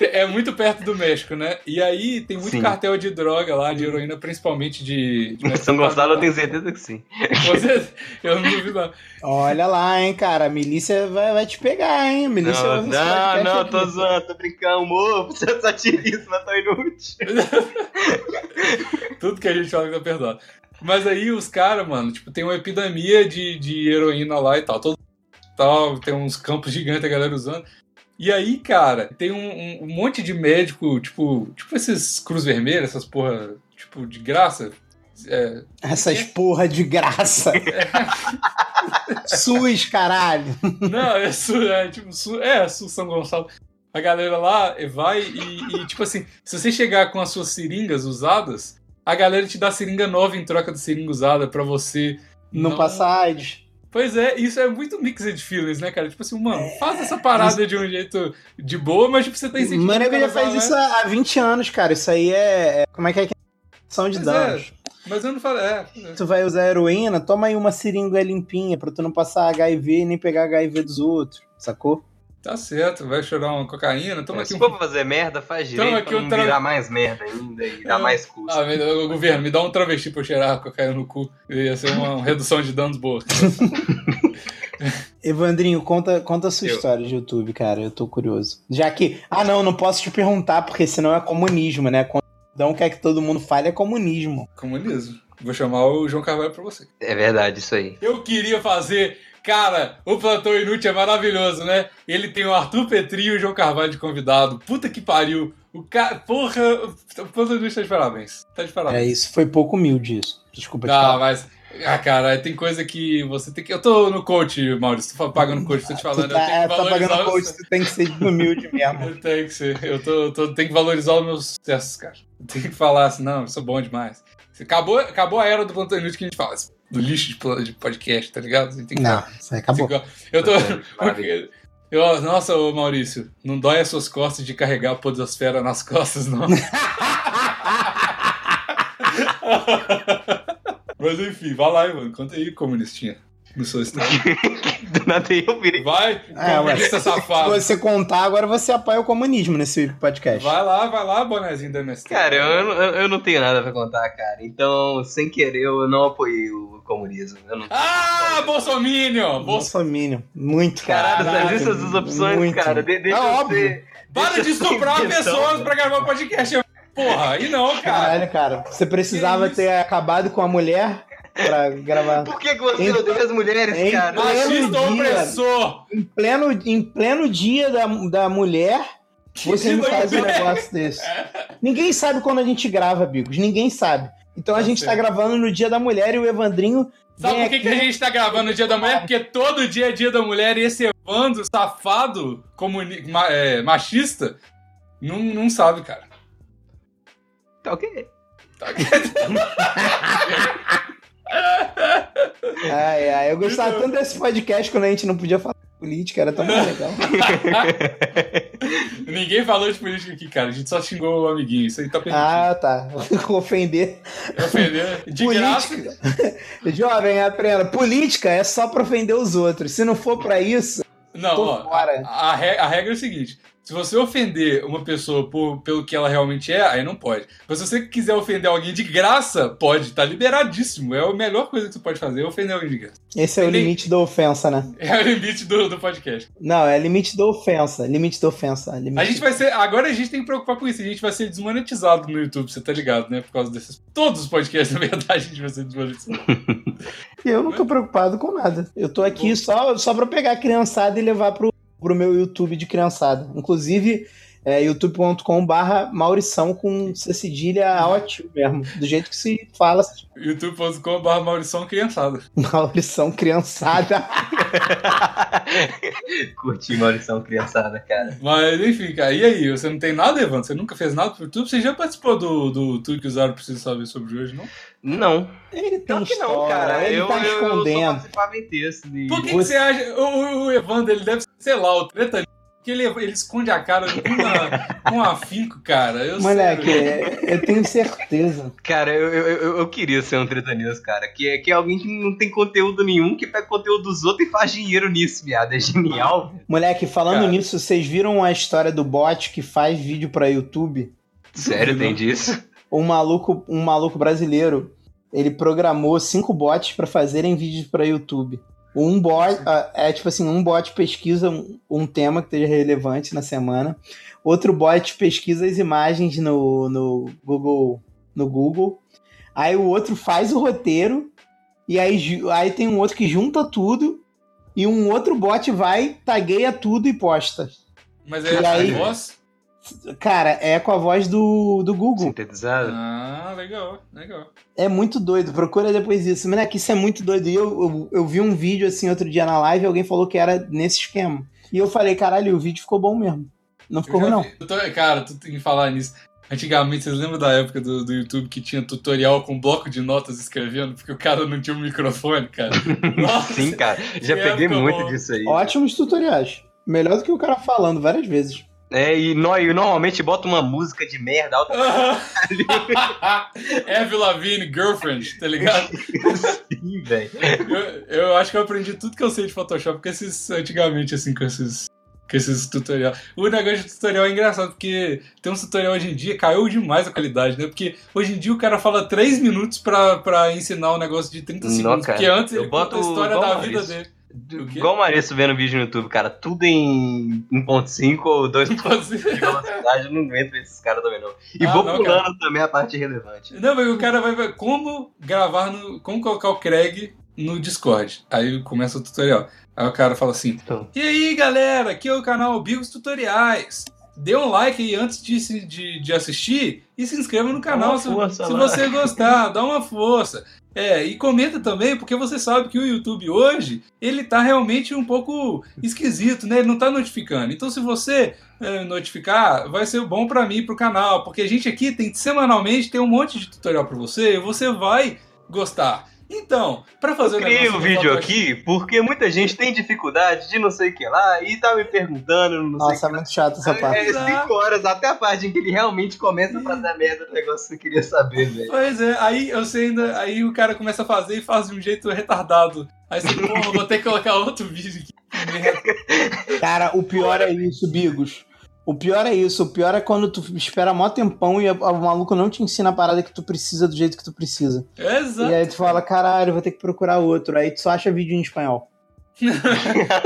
Speaker 1: é muito perto do México, né? E aí tem muito
Speaker 2: Sim.
Speaker 1: cartel de droga lá, de heroína, principalmente de. de
Speaker 2: São Gonçalo eu tenho certeza que sim.
Speaker 1: Você, eu não duvido. não.
Speaker 3: Olha lá, hein, cara. A milícia vai, vai te pegar, hein? A milícia vai
Speaker 2: Não,
Speaker 3: esse
Speaker 2: não, não,
Speaker 3: aqui.
Speaker 2: tô zoando, tô brincando, amor, você *laughs* é satirismo, é tão inútil. *laughs*
Speaker 1: Tudo que a gente fala que tá perdoado. Mas aí os caras, mano, tipo, tem uma epidemia de, de heroína lá e tal. Todo, tal. Tem uns campos gigantes a galera usando. E aí, cara, tem um, um- monte de médico, tipo, tipo esses cruz vermelha, essas porra, tipo, de graça. É,
Speaker 3: Essas porra de graça. *laughs* SUS, caralho.
Speaker 1: Não, é, Sul, é tipo, é Sul São Gonçalo. A galera lá vai e, e, tipo assim, se você chegar com as suas seringas usadas, a galera te dá seringa nova em troca de seringa usada pra você
Speaker 3: Não, passa AIDS.
Speaker 1: Pois é, isso é muito mixed feelings, né, cara? Tipo assim, mano, faz essa parada de um jeito de boa, mas tipo, você tá incentivando.
Speaker 3: Mano,
Speaker 1: o cara
Speaker 3: já faz
Speaker 1: né?
Speaker 3: isso há há 20 anos, cara. Isso aí é. é- Como é que é? São de
Speaker 1: Pois é.
Speaker 3: danos.
Speaker 1: Mas eu não falei. É,
Speaker 3: Tu vai usar heroína, toma aí uma seringa limpinha pra tu não passar HIV e nem pegar HIV dos outros, sacou?
Speaker 1: Tá certo, vai chorar uma cocaína, toma aqui
Speaker 2: Se
Speaker 1: um.
Speaker 2: for pra fazer merda, faz
Speaker 1: Toma
Speaker 2: direito
Speaker 1: aqui
Speaker 2: pra
Speaker 1: um tra-
Speaker 2: virar mais merda ainda e dar
Speaker 1: É.
Speaker 2: mais custo.
Speaker 1: Ah, me o governo, me dá um travesti pra eu cheirar cocaína no cu. Ia ser uma *laughs* redução de danos boa. *laughs*
Speaker 3: Evandrinho, conta, conta a sua
Speaker 2: Eu.
Speaker 3: história de YouTube, cara. Eu tô curioso. Já que. Ah, não, não posso te perguntar, porque senão é comunismo, né? Quando não quer que todo mundo fale, é comunismo.
Speaker 1: Comunismo. Vou chamar o João Carvalho pra você.
Speaker 2: É verdade, isso aí.
Speaker 1: Eu queria fazer. Cara, o Plantão Inútil é maravilhoso, né? Ele tem o Arthur Petri e o João Carvalho de convidado. Puta que pariu. O cara, porra, o Plantão Inútil tá de parabéns. Tá de
Speaker 3: É
Speaker 1: parabéns.
Speaker 3: isso, foi pouco humilde isso. Desculpa te
Speaker 1: Ah,
Speaker 3: falar.
Speaker 1: mas. Ah, cara, tem coisa que você tem que. Eu tô no coach, Maurício. Tô pagando coach, tô te falando.
Speaker 3: Tu tá,
Speaker 1: eu tenho que
Speaker 3: tá
Speaker 1: valorizar
Speaker 3: pagando coach, tu tem que ser humilde *laughs* mesmo.
Speaker 1: Eu tenho que ser. Eu tô, tô, tenho que valorizar os meus sucessos, cara. Tenho que falar assim, não, eu sou bom demais. Acabou, acabou a era do plantão inútil que a gente fala, assim, do lixo de, podcast, tá ligado? Gente tem que
Speaker 3: Não, isso aí acabou.
Speaker 1: Eu tô.
Speaker 2: Maravilha. *laughs*
Speaker 1: Eu, nossa, ô Maurício, não dói as suas costas de carregar a podosfera nas costas, não. *laughs* *laughs* Mas enfim, vai lá, Ivan. Conta aí, comunistinha. No seu estado. *laughs*
Speaker 2: Do nada eu virei.
Speaker 1: Vai,
Speaker 3: É,
Speaker 1: comunista
Speaker 3: Se
Speaker 1: safado.
Speaker 3: você contar, agora você apoia o comunismo nesse podcast.
Speaker 1: Vai lá, vai lá, bonezinho da MST.
Speaker 2: Cara, eu, eu, eu não tenho nada pra contar, cara. Então, sem querer, eu não apoiei o comunismo. Eu não...
Speaker 1: Ah, Bolsominion! Bolso...
Speaker 3: Bolsominion. Muito,
Speaker 2: Caralho,
Speaker 3: cara.
Speaker 2: essas das opções,
Speaker 3: Muito.
Speaker 2: cara. De, deixa
Speaker 3: É
Speaker 2: eu
Speaker 3: óbvio.
Speaker 2: ser.
Speaker 1: Para
Speaker 2: deixa
Speaker 1: de
Speaker 2: eu
Speaker 1: estuprar pessoas pra gravar podcast. Porra, aí não, cara.
Speaker 3: Caralho, cara. Você precisava ter acabado com a mulher pra gravar.
Speaker 2: Por que, que você
Speaker 3: Em-
Speaker 2: odeia as mulheres,
Speaker 3: em-
Speaker 2: cara?
Speaker 1: Machista opressor.
Speaker 3: Em pleno, em pleno dia da, da mulher, você me
Speaker 1: da
Speaker 3: faz um negócio desse. Ninguém sabe quando a gente grava, Bigos. Ninguém sabe. Então a
Speaker 1: Tá
Speaker 3: gente tá
Speaker 1: certo.
Speaker 3: gravando no dia da mulher e o Evandrinho.
Speaker 1: Sabe por que, que a gente tá gravando no Dia da Mulher? Porque todo dia é Dia da Mulher e esse Evandro, safado, comuni... ma- é, machista, não, não sabe, cara.
Speaker 2: Tá ok.
Speaker 1: Tá? *laughs* *laughs*
Speaker 3: Ai, ai, eu gostava tanto desse podcast quando a gente não podia falar de política, era tão legal. *laughs*
Speaker 1: Ninguém falou de política aqui, cara. A gente só xingou o amiguinho. Isso aí tá permitido.
Speaker 3: Ah, tá. *laughs* Ofender.
Speaker 1: Ofendeu. De graça.
Speaker 3: Política. *laughs* Jovem, aprenda. Política é só pra ofender os outros. Se não for pra isso,
Speaker 1: Não, ó, a, a regra é o seguinte: se você ofender uma pessoa por, pelo que ela realmente é, aí não pode. Mas se você quiser ofender alguém de graça, pode, tá liberadíssimo. É a melhor coisa que você pode fazer, é ofender alguém de graça.
Speaker 3: esse é o limite da ofensa, né? *laughs*
Speaker 1: É o limite do, do podcast.
Speaker 3: Não, é limite da ofensa. Limite da ofensa. Limite
Speaker 1: A gente vai ser. Agora a gente tem que preocupar com isso. A gente vai ser desmonetizado no YouTube, você tá ligado, né? Por causa desses. Todos os podcasts, *laughs* na verdade, a gente vai ser desmonetizado.
Speaker 3: Eu não tô preocupado com nada. Eu tô aqui só, só pra pegar a criançada e levar pro, pro meu YouTube de criançada. Inclusive, é youtube.com barra Maurição com C cedilha ativo mesmo. Do jeito que se fala
Speaker 1: youtube.com.br Maurição Criançada. *laughs*
Speaker 3: Maurição criançada. *laughs*
Speaker 2: Curti Maurição criançada, cara.
Speaker 1: Mas enfim, cara, e aí? Você não tem nada, Evandro? Você nunca fez nada pro YouTube? Você já participou do, do Tudo que Usaram Precisa Saber sobre hoje, não?
Speaker 2: Não.
Speaker 3: Ele tem
Speaker 2: Pior que não, cara.
Speaker 3: ele
Speaker 2: eu,
Speaker 3: tá
Speaker 2: eu, eu só
Speaker 3: escondendo.
Speaker 2: participava em texto. De...
Speaker 1: Por que, que
Speaker 3: Você-
Speaker 1: você acha. O, o- Evandro, ele deve ser, sei lá, o treta. Porque ele, ele esconde a cara com, com afinco, cara. Eu
Speaker 3: Moleque,
Speaker 1: sei.
Speaker 3: é- eu tenho certeza.
Speaker 2: Cara, eu, eu, eu, queria ser um treta news, cara. Que é, que é alguém que não tem conteúdo nenhum, que pega conteúdo dos outros e faz dinheiro nisso, viado. É genial.
Speaker 3: Moleque, falando
Speaker 1: Cara.
Speaker 3: nisso, vocês viram a história do bot que faz vídeo pra YouTube?
Speaker 2: Sério, tem disso?
Speaker 3: Um maluco, um maluco brasileiro, ele programou cinco bots pra fazerem vídeos pra YouTube. Um bot, ah, é tipo assim, um bot pesquisa um, um tema que esteja relevante na semana. Outro bot pesquisa as imagens no, no Google, no Google. Aí o outro faz o roteiro e aí, aí tem um outro que junta tudo e um outro bot vai, tagueia tudo e posta.
Speaker 1: Mas é
Speaker 3: E aí-
Speaker 1: voz?
Speaker 3: Cara, é com a voz do, do Google.
Speaker 2: Sintetizado?
Speaker 1: Ah, legal, legal.
Speaker 3: É muito doido, procura depois isso. Moleque, isso é muito doido. E eu, eu, eu vi um vídeo assim outro dia na live e alguém falou que era nesse esquema. E eu falei, caralho, o vídeo ficou bom mesmo. Não ficou ruim, não.
Speaker 1: tô- cara, tu tem que falar nisso. Antigamente, vocês lembram da época do, do YouTube que tinha tutorial com bloco de notas escrevendo? Porque o cara não tinha um microfone, cara. *laughs* Nossa,
Speaker 2: Sim, cara. Já peguei muito
Speaker 1: boa.
Speaker 2: disso aí.
Speaker 3: Ótimos tutoriais. Melhor do que o cara falando várias vezes.
Speaker 2: É, e, no, e normalmente bota uma música de merda alta. *laughs*
Speaker 1: Avril Lavigne, Girlfriend, tá ligado?
Speaker 2: Sim, velho.
Speaker 1: Eu, eu acho que eu aprendi tudo que eu sei de Photoshop com esses, antigamente, assim, com esses, com esses tutorial. O negócio de tutorial é engraçado, porque tem um tutorial hoje em dia, caiu demais a qualidade, né? Porque hoje em dia o cara fala 3 minutos pra, pra ensinar um negócio de 30
Speaker 2: Não,
Speaker 1: segundos,
Speaker 2: cara.
Speaker 1: porque antes
Speaker 2: Eu
Speaker 1: ele conta a
Speaker 2: boto
Speaker 1: história da vida dele.
Speaker 2: Igual o Mareço vendo vídeo no YouTube, cara. Tudo em 1.5 ou 2 de velocidade. Eu não aguento ver esses caras também, não. E
Speaker 1: Ah,
Speaker 2: vou
Speaker 1: não,
Speaker 2: pulando também a parte relevante.
Speaker 1: Não, mas o cara vai ver como gravar no. Como colocar o Craig no Discord. Aí começa o tutorial. Aí o cara fala assim:
Speaker 2: Então.
Speaker 1: E aí, galera, aqui é o canal Bigos Tutoriais. dê um like aí antes de, de, de assistir e se inscreva no canal se,
Speaker 2: força
Speaker 1: se você gostar, dá uma força. É, e comenta também, porque você sabe que o YouTube hoje, ele tá realmente um pouco esquisito, né? Ele não tá notificando. Então, se você é, notificar, vai ser bom pra mim, pro canal, porque a gente aqui tem semanalmente tem um monte de tutorial pra você e você vai gostar. Então, pra fazer
Speaker 2: Eu criei
Speaker 1: negócio
Speaker 2: o vídeo
Speaker 1: Photoshop-
Speaker 2: aqui porque muita gente tem dificuldade de não sei o que lá e tá me perguntando, não sei
Speaker 3: Nossa, é muito chato essa parte.
Speaker 2: É. 5 horas, até a parte em que ele realmente começa a fazer a merda do negócio que você queria saber, velho.
Speaker 1: Pois é, aí eu sei ainda, aí o cara começa a fazer e faz de um jeito retardado. Aí você, porra, vou ter que colocar outro vídeo aqui.
Speaker 3: Cara, o pior é isso, Bigos. O pior é isso. O pior é quando tu espera mó tempão e o maluco não te ensina a parada que tu precisa do jeito que tu precisa.
Speaker 1: Exato.
Speaker 3: E aí tu fala, caralho, vou ter que procurar outro. Aí tu só acha vídeo em espanhol. *laughs*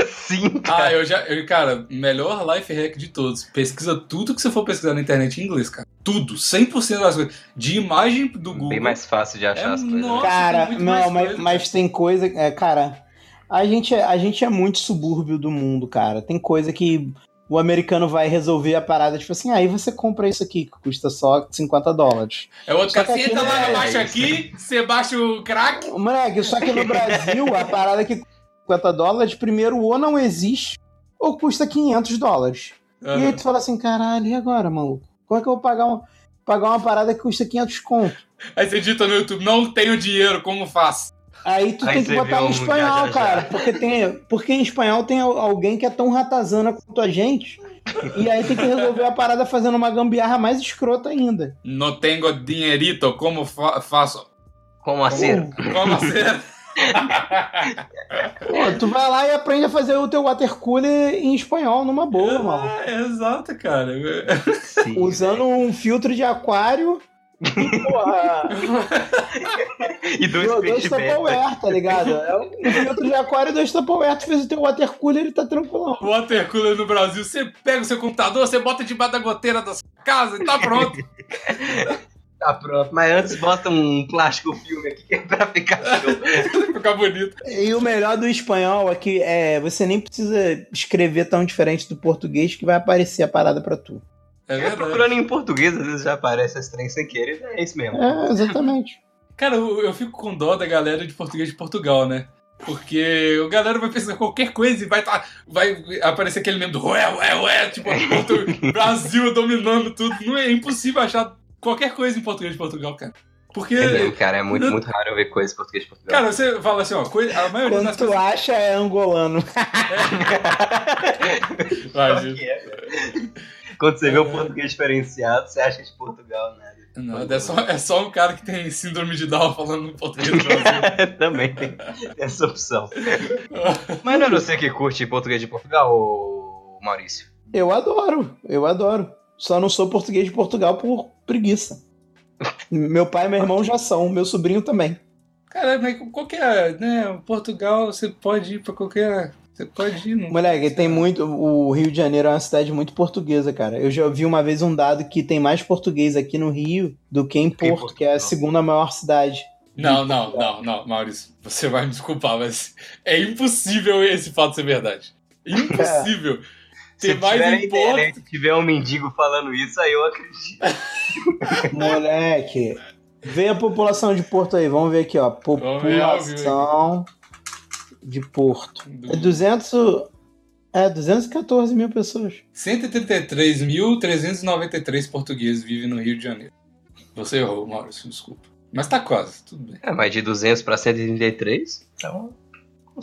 Speaker 2: Sim,
Speaker 1: Ah,
Speaker 2: cara.
Speaker 1: eu já. Eu, cara, melhor life hack de todos. Pesquisa tudo que você for pesquisar na internet em inglês, cara. Tudo. 100% das coisas. De imagem do Google.
Speaker 2: Bem mais fácil de achar
Speaker 1: É,
Speaker 2: as coisas.
Speaker 1: nossa.
Speaker 2: né?
Speaker 3: cara,
Speaker 1: tem muito mais
Speaker 3: não, mas,
Speaker 1: coisa,
Speaker 3: mas tem coisa. É, cara, a gente, é- a gente é muito subúrbio do mundo, cara. Tem coisa que o americano vai resolver a parada, tipo assim, aí você compra isso aqui, que custa só 50 dólares.
Speaker 1: É outro
Speaker 3: Só não
Speaker 1: lá
Speaker 3: é
Speaker 2: isso.
Speaker 1: aqui, você baixa o crack.
Speaker 3: Moleque, só que no Brasil, a parada que custa 50 dólares, primeiro, ou não existe, ou custa 500 dólares. E aí tu fala assim, caralho, e agora, maluco? Como é que eu vou pagar uma, pagar uma parada que custa 500 conto?
Speaker 1: Aí você digita no YouTube, não tenho dinheiro, como faço?
Speaker 3: Aí tu
Speaker 2: Aí
Speaker 3: tem que botar em
Speaker 2: um
Speaker 3: espanhol,
Speaker 2: já, já, já.
Speaker 3: cara. Porque, tem, porque em espanhol tem al- alguém que é tão ratazana quanto a gente. E aí tem que resolver a parada fazendo uma gambiarra mais escrota ainda.
Speaker 1: Não tenho dinheirito, como fa faço?
Speaker 2: Como assim?
Speaker 1: Como assim?
Speaker 3: Pô, tu vai lá e aprende a fazer o teu water cooler em espanhol numa boa, mano.
Speaker 1: É, exato, cara.
Speaker 2: Sim.
Speaker 3: Usando um filtro de aquário. E, Porra,
Speaker 2: E dois
Speaker 3: dois, dois. Tupperware, tá ligado? É um filtro de aquário e dois Tupperware. Tu fez o teu water cooler e tá tranquilão.
Speaker 1: Water cooler no Brasil, você pega o seu computador, você bota debaixo da goteira da sua casa e tá pronto. *laughs*
Speaker 2: Tá pronto. Mas antes bota um plástico filme aqui que é pra ficar *laughs* show.
Speaker 1: Ficar bonito.
Speaker 3: E o melhor do espanhol é que é, você nem precisa escrever tão diferente do português que vai aparecer a parada pra tu.
Speaker 1: É
Speaker 2: É, procurando em português, às vezes já aparece esse trem sem querer. É isso mesmo.
Speaker 3: É, exatamente.
Speaker 1: Cara, eu, eu fico com dó da galera de português de Portugal, né? Porque o galera vai pesquisar qualquer coisa e vai, tá, vai aparecer aquele meme do ué, ué, ué, tipo, Portu- *laughs* Brasil dominando tudo. Não é impossível achar qualquer coisa em português de Portugal, cara. Porque,
Speaker 2: É mesmo, cara. É muito, muito raro eu ver coisas em português de Portugal.
Speaker 1: cara, você fala assim, ó, coisa, a maioria
Speaker 3: Quando
Speaker 1: das
Speaker 3: tu
Speaker 1: coisas.
Speaker 3: acha é angolano. *laughs* *laughs*
Speaker 2: É. Quando você vê um português diferenciado, você acha que é de Portugal, né?
Speaker 1: Não, é só, é só um cara que tem síndrome de Down falando português do Brasil. *laughs*
Speaker 2: Também tem essa opção. *laughs* Mas não é você que curte português de Portugal, ô Maurício?
Speaker 3: Eu adoro, eu adoro. Só não sou português de Portugal por preguiça. Meu pai e meu irmão já são, meu sobrinho também.
Speaker 1: Cara, mas qualquer, né, Portugal, você pode ir pra qualquer... Você pode ir, não...
Speaker 3: Moleque, tem muito. O Rio de Janeiro é uma cidade muito portuguesa, cara. Eu já vi uma vez um dado que tem mais português aqui no Rio do que em Porto, que é a segunda maior cidade.
Speaker 1: Não, não, não, não, Maurício, você vai me desculpar, mas é impossível esse fato ser verdade. Impossível. *laughs*
Speaker 2: Se
Speaker 1: Tem mais
Speaker 2: tiver
Speaker 1: em
Speaker 2: internet
Speaker 1: Porto.
Speaker 2: e tiver um mendigo falando isso, aí eu acredito. *laughs*
Speaker 3: Moleque. Vê a população de Porto aí, vamos ver aqui, ó.
Speaker 1: Vamos ver
Speaker 3: População de Porto. É 200. É, 214 mil pessoas.
Speaker 1: 133.393 portugueses vivem no Rio de Janeiro. Você errou, Maurício, desculpa. Mas tá quase, tudo bem.
Speaker 2: É, mas de 200 pra 133, então...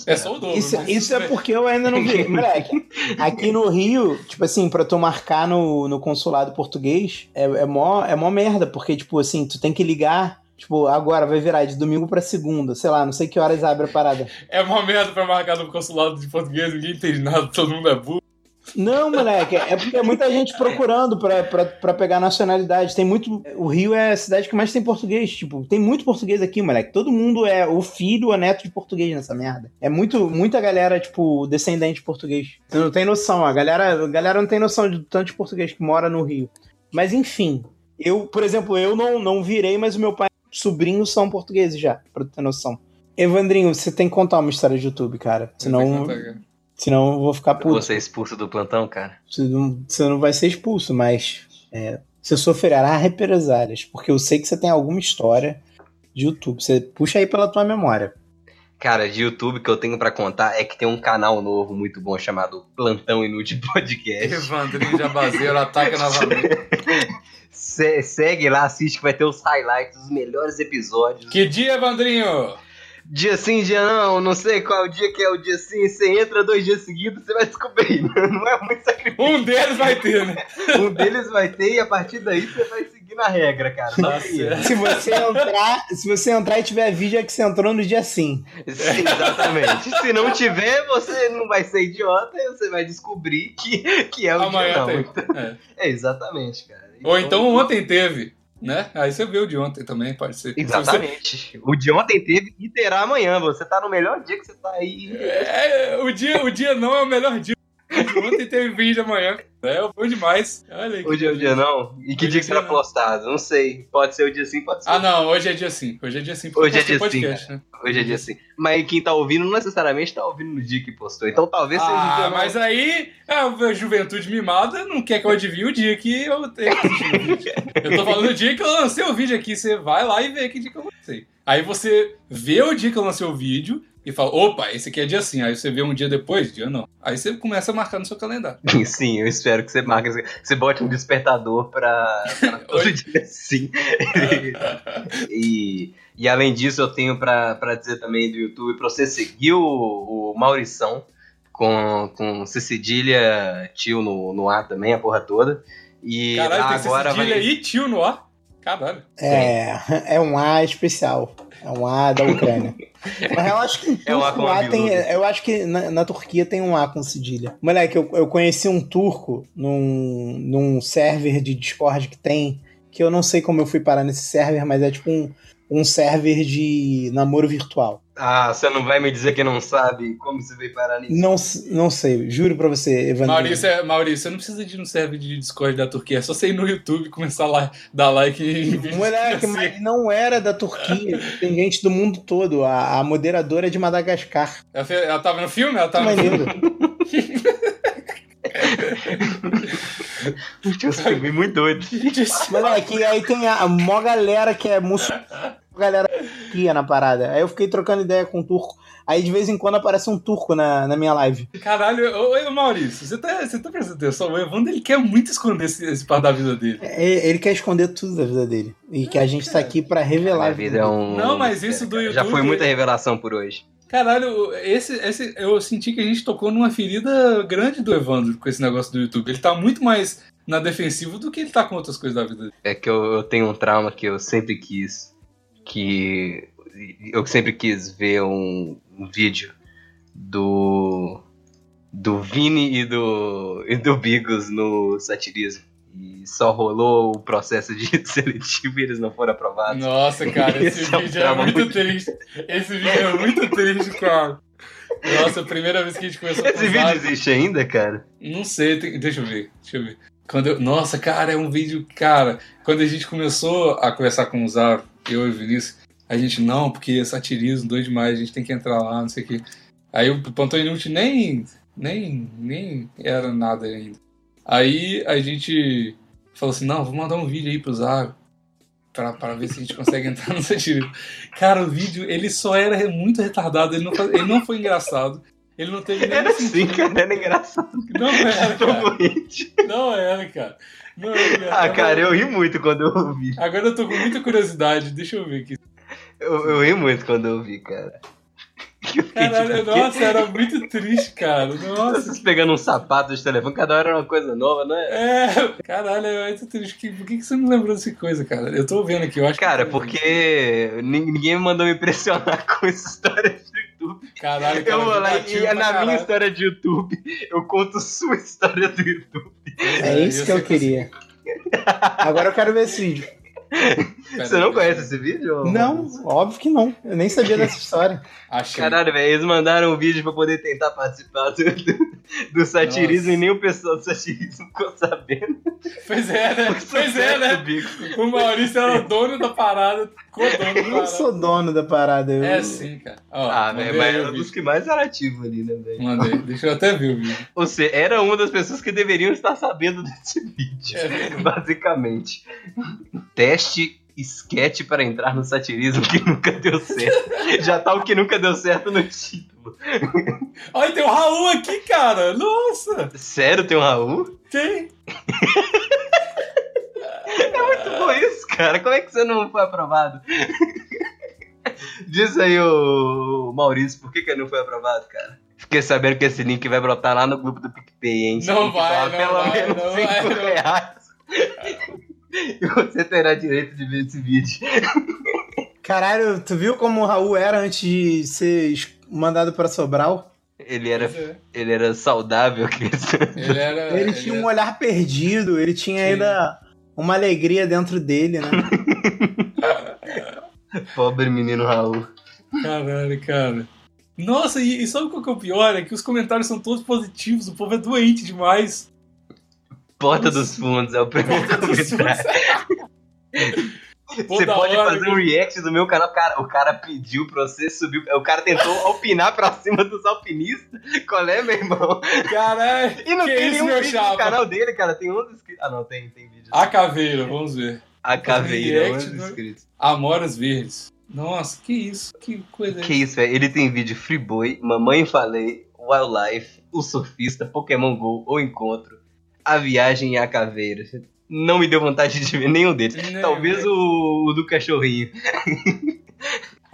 Speaker 1: É só o dobro.
Speaker 3: Isso,
Speaker 1: mas
Speaker 3: isso é
Speaker 1: bem.
Speaker 3: porque eu ainda não vi. *laughs* Moleque, aqui no Rio, tipo assim, pra tu marcar no, no consulado português, é, é, mó, é mó merda, porque, tipo assim, tu tem que ligar. Tipo, agora vai virar de domingo pra segunda, sei lá, não sei que horas abre a parada.
Speaker 1: É uma merda pra marcar no consulado de português, ninguém entende nada, todo mundo é burro.
Speaker 3: Não, moleque, é porque é muita gente procurando pra, pra, pra pegar nacionalidade. Tem muito. O Rio é a cidade que mais tem português. Tipo, tem muito português aqui, moleque. Todo mundo é o filho ou neto de português nessa merda. É muito, muita galera, tipo, descendente de português. Você não tem noção. A galera, a galera não tem noção de tanto de português que mora no Rio. Mas enfim, eu, por exemplo, eu não, não virei, mas o meu pai e sobrinho são portugueses já, pra tu ter noção. Evandrinho, você tem que contar uma história de YouTube, cara. Senão.
Speaker 1: Contar, cara.
Speaker 3: Senão eu vou ficar
Speaker 2: Eu vou
Speaker 3: puto.
Speaker 2: ser expulso do plantão, cara.
Speaker 3: Você não, você não vai ser expulso, mas é, você sofrerá represálias, porque eu sei que você tem alguma história de YouTube. Você puxa aí pela tua memória.
Speaker 2: Cara, de YouTube que eu tenho pra contar é que tem um canal novo muito bom chamado Plantão Inútil Podcast.
Speaker 1: Evandrinho Jabazeiro ataca novamente.
Speaker 2: Se- segue lá, assiste que vai ter os highlights, os melhores episódios.
Speaker 1: Que dia, Evandrinho?
Speaker 2: Dia sim, dia não, não sei qual dia que é o dia sim. Você entra dois dias seguidos, você vai descobrir. *laughs* Não é muito sacrifício.
Speaker 1: Um deles vai ter, né? *laughs*
Speaker 2: Um deles vai ter e a partir daí você vai seguir na regra, cara. Não
Speaker 1: Tá
Speaker 2: erro.
Speaker 3: Se você entrar, se você entrar e tiver vídeo, é que você entrou no dia sim.
Speaker 2: Sim, exatamente. Se não tiver, você não vai ser idiota e você vai descobrir que, que é o
Speaker 1: Amanhã
Speaker 2: dia não.
Speaker 1: tem. É.
Speaker 2: É, exatamente, cara.
Speaker 1: Ou então ontem teve, né? Aí você viu o de ontem também, pode ser. Se você-
Speaker 2: Exatamente. O de ontem teve e terá amanhã. Você tá no melhor dia que você tá aí.
Speaker 1: É, o dia, o dia não é o melhor dia. *laughs* Ontem teve vídeo amanhã. É bom demais. Olha aí. que
Speaker 2: Hoje é o dia não? E que
Speaker 1: Hoje
Speaker 2: dia
Speaker 1: é
Speaker 2: que será
Speaker 1: não.
Speaker 2: postado? Não sei. Pode ser o dia sim, pode ser.
Speaker 1: Ah, não, hoje é dia sim. Hoje é dia sim.
Speaker 2: Hoje é dia
Speaker 1: podcast, né?
Speaker 2: Hoje é dia sim. Mas quem tá ouvindo não necessariamente tá ouvindo no dia que postou. Então talvez seja o
Speaker 1: Ah,
Speaker 2: dia não.
Speaker 1: mas aí a juventude mimada não quer que eu adivinhe o dia que eu tenho. Eu tô falando o dia que eu lancei o vídeo aqui. Você vai lá e vê que dia que eu lancei. Aí você vê o dia que eu lancei o vídeo e fala, opa, esse aqui é dia sim. Aí você vê um dia depois, dia não. Aí você começa a marcar no seu calendário. *laughs*
Speaker 2: Sim, eu espero que você marque. Você bote um despertador pra, pra *laughs* todo dia sim. *laughs* e, e além disso, eu tenho pra, pra dizer também do YouTube pra você seguir o, o Maurição com, com cedilha tio no, no ar também, a porra toda. E
Speaker 1: Caralho, tem
Speaker 2: agora
Speaker 1: cedilha
Speaker 2: vai.
Speaker 1: aí, tio no ar. Caralho.
Speaker 3: É, *laughs* é um A especial. É um A da Ucrânia. *laughs* Mas eu acho que
Speaker 2: É um A
Speaker 3: tem. Eu acho que na, na Turquia tem um A com cedilha. Moleque, eu, eu conheci um turco num, num server de Discord que tem. Que eu não sei como eu fui parar nesse server, mas é tipo um, um server de namoro virtual.
Speaker 2: Ah, você não vai me dizer que não sabe como você veio parar nisso?
Speaker 3: Não, não sei, juro pra você, Evandro.
Speaker 1: Maurício, é- Maurício, você não precisa de no server de Discord da Turquia. É só você ir no YouTube e começar a lá, dar like em vídeos.
Speaker 3: Moleque, mas não era da Turquia. *laughs* Tem gente do mundo todo. A, a moderadora é de Madagascar.
Speaker 1: Ela, ela tava no filme? Ela
Speaker 3: Que
Speaker 1: tava no filme.
Speaker 3: maneiro.
Speaker 2: Tinha uns pinguins muito doidos.
Speaker 3: Moleque, e aí tem a, a mó galera que é muçulmana, *laughs* galera turquia na parada. Aí eu fiquei trocando ideia com um turco. Aí de vez em quando aparece um turco na, na minha live.
Speaker 1: Caralho, ô, ô, Maurício, você tá, você tá prestando atenção? O Evandro ele quer muito esconder esse, esse parte da vida dele.
Speaker 3: É, Ele quer esconder tudo da vida dele. E que a gente tá aqui pra revelar.
Speaker 2: Minha vida é um.
Speaker 1: Não, mas isso do
Speaker 2: Já
Speaker 1: YouTube-
Speaker 2: foi muita revelação por hoje.
Speaker 1: Caralho, esse, esse, eu senti que a gente tocou numa ferida grande do Evandro com esse negócio do YouTube. Ele tá muito mais na defensiva do que ele tá com outras coisas da vida dele.
Speaker 2: É que eu, eu tenho um trauma que eu sempre quis. Que. Eu sempre quis ver um, um vídeo do. Do Vini e do. e do Bigos no satirismo. E só rolou o processo de *laughs* seletivo e eles não foram aprovados.
Speaker 1: Nossa, cara, esse,
Speaker 2: Esse é um
Speaker 1: vídeo é
Speaker 2: trauma
Speaker 1: muito,
Speaker 2: muito
Speaker 1: triste. Esse vídeo é muito triste, cara. Nossa, a primeira vez que a gente começou a
Speaker 2: Esse vídeo existe ainda, cara?
Speaker 1: Não sei, tem- deixa eu ver, deixa eu ver. Quando eu- nossa, cara, é um vídeo, cara. Quando a gente começou a conversar com o Zaro, eu e o Vinícius, a gente, não, porque é satirismo, doido demais, a gente tem que entrar lá, não sei o quê. Aí o Plantão Inútil nem, nem, nem era nada ainda. Aí a gente falou assim, não, vou mandar um vídeo aí pro Zaro. Pra, pra ver se a gente consegue entrar no satirismo. Cara, o vídeo, ele só era muito retardado, ele não, ele não foi engraçado. Ele não teve nenhum
Speaker 2: Era assim,
Speaker 1: sentido.
Speaker 2: cara, era engraçado.
Speaker 1: Não era,
Speaker 2: Tão
Speaker 1: cara. Não era, cara. Não era.
Speaker 2: Ah, cara, eu ri muito quando eu ouvi.
Speaker 1: Agora eu tô com muita curiosidade. Deixa eu ver aqui.
Speaker 2: Eu, eu ri muito quando eu ouvi, cara.
Speaker 1: Caralho,
Speaker 2: tipo,
Speaker 1: nossa, era muito triste, cara. Nossa.
Speaker 2: Vocês pegando um sapato de telefone, cada hora era uma coisa nova, não é?
Speaker 1: É, caralho, é muito triste. Por que que você não lembrou dessa coisa, cara? Eu tô vendo aqui, eu acho
Speaker 2: Cara,
Speaker 1: que.
Speaker 2: porque nin- ninguém me mandou me impressionar *laughs* com essa história de YouTube.
Speaker 1: Caralho, cara.
Speaker 2: Eu vou lá e
Speaker 1: pra
Speaker 2: na minha história de YouTube, eu conto sua história do YouTube.
Speaker 3: É isso que eu queria. Agora eu quero ver esse vídeo.
Speaker 2: Você não conhece esse vídeo?
Speaker 3: Não, óbvio que não. Eu nem sabia *laughs* dessa história.
Speaker 1: Achei.
Speaker 2: Caralho, velho, eles mandaram um vídeo pra poder tentar participar do, do, do satirismo
Speaker 1: Nossa.
Speaker 2: e nem o pessoal do satirismo ficou sabendo.
Speaker 1: Pois é, né? Pois é, né?
Speaker 2: Bico.
Speaker 1: O Maurício era o dono da parada, co-dono da
Speaker 3: Eu não
Speaker 1: parada.
Speaker 3: sou dono da parada. Eu...
Speaker 1: É sim, cara. Ó,
Speaker 2: Ah, velho, mas era um dos que mais era ativo ali, né, velho?
Speaker 1: Mandei, deixa eu até ver o vídeo.
Speaker 2: Ou seja, era uma das pessoas que deveriam estar sabendo desse vídeo,
Speaker 1: É.
Speaker 2: basicamente. Teste sketch para entrar no satirismo que nunca deu certo. Já tá o que nunca deu certo no título.
Speaker 1: Olha, tem o Raul aqui, cara. Nossa,
Speaker 2: Sério, tem um Raul?
Speaker 1: tem.
Speaker 2: Muito bom isso, cara. Como é que você não foi aprovado? Diz aí, o Maurício, por que, que ele não foi aprovado, cara? Fiquei sabendo que esse link vai brotar lá no grupo do PicPay, hein?
Speaker 1: Não vai, não
Speaker 2: pelo
Speaker 1: vai,
Speaker 2: menos
Speaker 1: não
Speaker 2: 5
Speaker 1: vai, não. *laughs*
Speaker 2: E você terá direito de ver esse vídeo.
Speaker 3: Caralho, tu viu como o Raul era antes de ser mandado pra Sobral?
Speaker 2: Ele era,
Speaker 1: é.
Speaker 2: ele era saudável.
Speaker 1: Ele era.
Speaker 3: Ele tinha um
Speaker 1: era-
Speaker 3: olhar perdido, ele tinha
Speaker 1: Sim.
Speaker 3: ainda uma alegria dentro dele, né? *laughs*
Speaker 2: Pobre menino Raul.
Speaker 1: Caralho, cara. Nossa, e, e sabe qual que é o pior? É que os comentários são todos positivos, o povo é doente demais.
Speaker 2: Porta dos Fundos é o primeiro comentário. Você pode
Speaker 1: hora,
Speaker 2: fazer um react do meu canal. Cara, o cara pediu pra você subir. O cara tentou alpinar pra cima dos alpinistas. Qual é, meu irmão?
Speaker 1: Caralho.
Speaker 2: E não
Speaker 1: que
Speaker 2: tem
Speaker 1: isso,
Speaker 2: nenhum vídeo
Speaker 1: chapa?
Speaker 2: no canal dele, cara. Tem 11 inscritos. Ah, não, tem, tem vídeo.
Speaker 1: A caveira, vamos ver.
Speaker 2: A caveira,
Speaker 1: react
Speaker 2: 11
Speaker 1: do-
Speaker 2: inscritos.
Speaker 1: Amoras verdes. Nossa, que isso? Que coisa
Speaker 2: Que isso, velho. Ele tem vídeo Freeboy, Mamãe Falei, Wildlife, O Surfista, Pokémon GO, O Encontro, A Viagem e a Caveira. Não me deu vontade de ver nenhum deles.
Speaker 1: Nem,
Speaker 2: Talvez
Speaker 1: nem.
Speaker 2: o, o do cachorrinho. *laughs*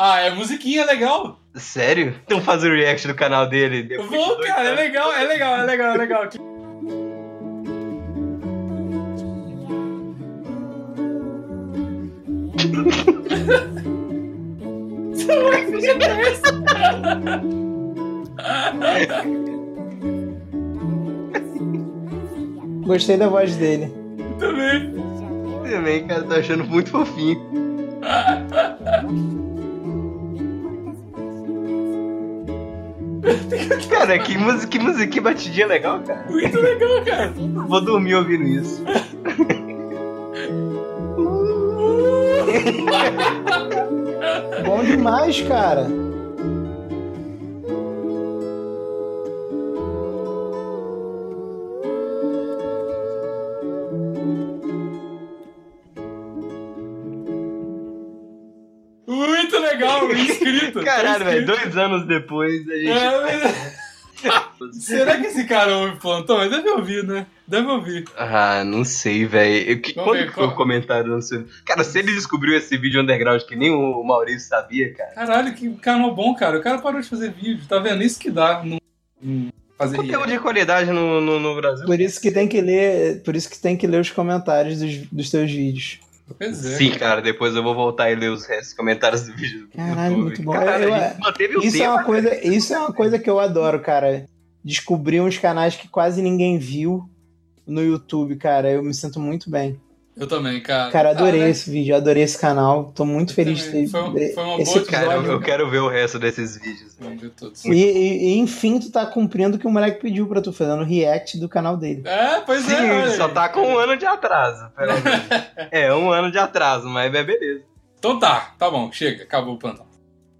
Speaker 1: Ah, é musiquinha legal.
Speaker 2: Sério? Então faz o react do canal dele.
Speaker 1: Eu
Speaker 2: depois de
Speaker 1: vou,
Speaker 2: dois
Speaker 1: cara, é
Speaker 2: anos.
Speaker 1: legal, é legal, é legal, é legal. *laughs* *laughs*
Speaker 3: Gostei da voz dele.
Speaker 1: Também.
Speaker 2: Também, cara, tô achando muito fofinho. Cara, que música, que música, que batidinha legal, cara.
Speaker 1: Muito legal, cara.
Speaker 2: Vou dormir ouvindo isso. *laughs*
Speaker 3: Bom demais, cara.
Speaker 1: Legal, inscrito.
Speaker 2: Caralho,
Speaker 1: Tá
Speaker 2: velho,
Speaker 1: inscrito.
Speaker 2: dois anos depois a gente.
Speaker 1: É, mas- Será que esse cara ouve plantão? Ele deve ouvir, né? Deve ouvir.
Speaker 2: Ah, não sei, velho. Quando
Speaker 1: ver,
Speaker 2: que foi o comentário? Não sei. Cara, se ele descobriu esse vídeo underground que nem o Maurício sabia, cara.
Speaker 1: Caralho, que canal bom, cara. O cara parou de fazer vídeo. Tá vendo? Isso que dá. Não, não fazer
Speaker 2: Conteúdo de qualidade no, no, no Brasil.
Speaker 3: Por isso que tem que ler, por isso que tem que ler os comentários dos, dos teus vídeos.
Speaker 1: Pois é.
Speaker 2: Sim, cara, depois eu vou voltar e ler os restos comentários do vídeo. do
Speaker 3: Caralho,
Speaker 2: YouTube.
Speaker 3: muito bom.
Speaker 2: Caralho,
Speaker 3: Eu-
Speaker 2: manteve o
Speaker 3: Isso é uma coisa, isso é uma coisa que eu adoro, cara. Descobrir uns canais que quase ninguém viu no YouTube, cara. Eu me sinto muito bem.
Speaker 1: Eu também, cara.
Speaker 3: Cara, adorei
Speaker 1: Ah, né?
Speaker 3: esse vídeo, adorei esse canal. Tô muito feliz de
Speaker 1: também.
Speaker 3: ter
Speaker 1: Foi um- foi uma
Speaker 3: esse
Speaker 1: boa
Speaker 2: Cara, eu, eu quero ver o resto desses vídeos.
Speaker 1: Vamos ver todos.
Speaker 3: E, e- e, enfim, tu tá cumprindo o que o moleque pediu pra tu, fazendo react do canal dele.
Speaker 1: É, pois
Speaker 2: Sim,
Speaker 1: é. olha
Speaker 2: só tá com um ano de atraso, pelo menos. *laughs* é, um ano de atraso, mas é beleza.
Speaker 1: Então tá, tá bom, chega, acabou o plantão.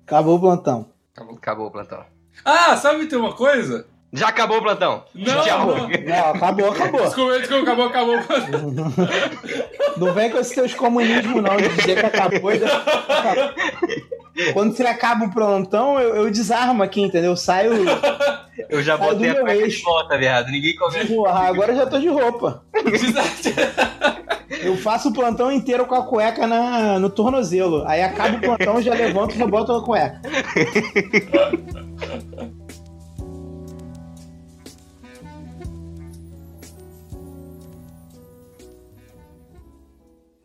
Speaker 3: Acabou o plantão.
Speaker 1: Acabou.
Speaker 2: Acabou o plantão.
Speaker 1: Ah, sabe ter uma coisa?
Speaker 2: Já acabou o plantão.
Speaker 1: Não,
Speaker 2: Já
Speaker 1: não.
Speaker 3: Não, acabou, acabou.
Speaker 1: Desculpa, desculpa, acabou, acabou. o plantão. *laughs*
Speaker 3: Não vem com esses teus comunismos, não, de dizer que acabou. e já- Quando você acaba o plantão, eu, eu desarmo aqui, entendeu? Eu saio.
Speaker 2: Eu já
Speaker 3: Sai do
Speaker 2: botei a
Speaker 3: meu
Speaker 2: cueca de
Speaker 3: eixo.
Speaker 2: volta, viado. Ninguém começa.
Speaker 3: Porra, agora eu já tô de roupa. Eu faço o plantão inteiro com a cueca na, no tornozelo. Aí acaba o plantão, já levanto e já boto a cueca.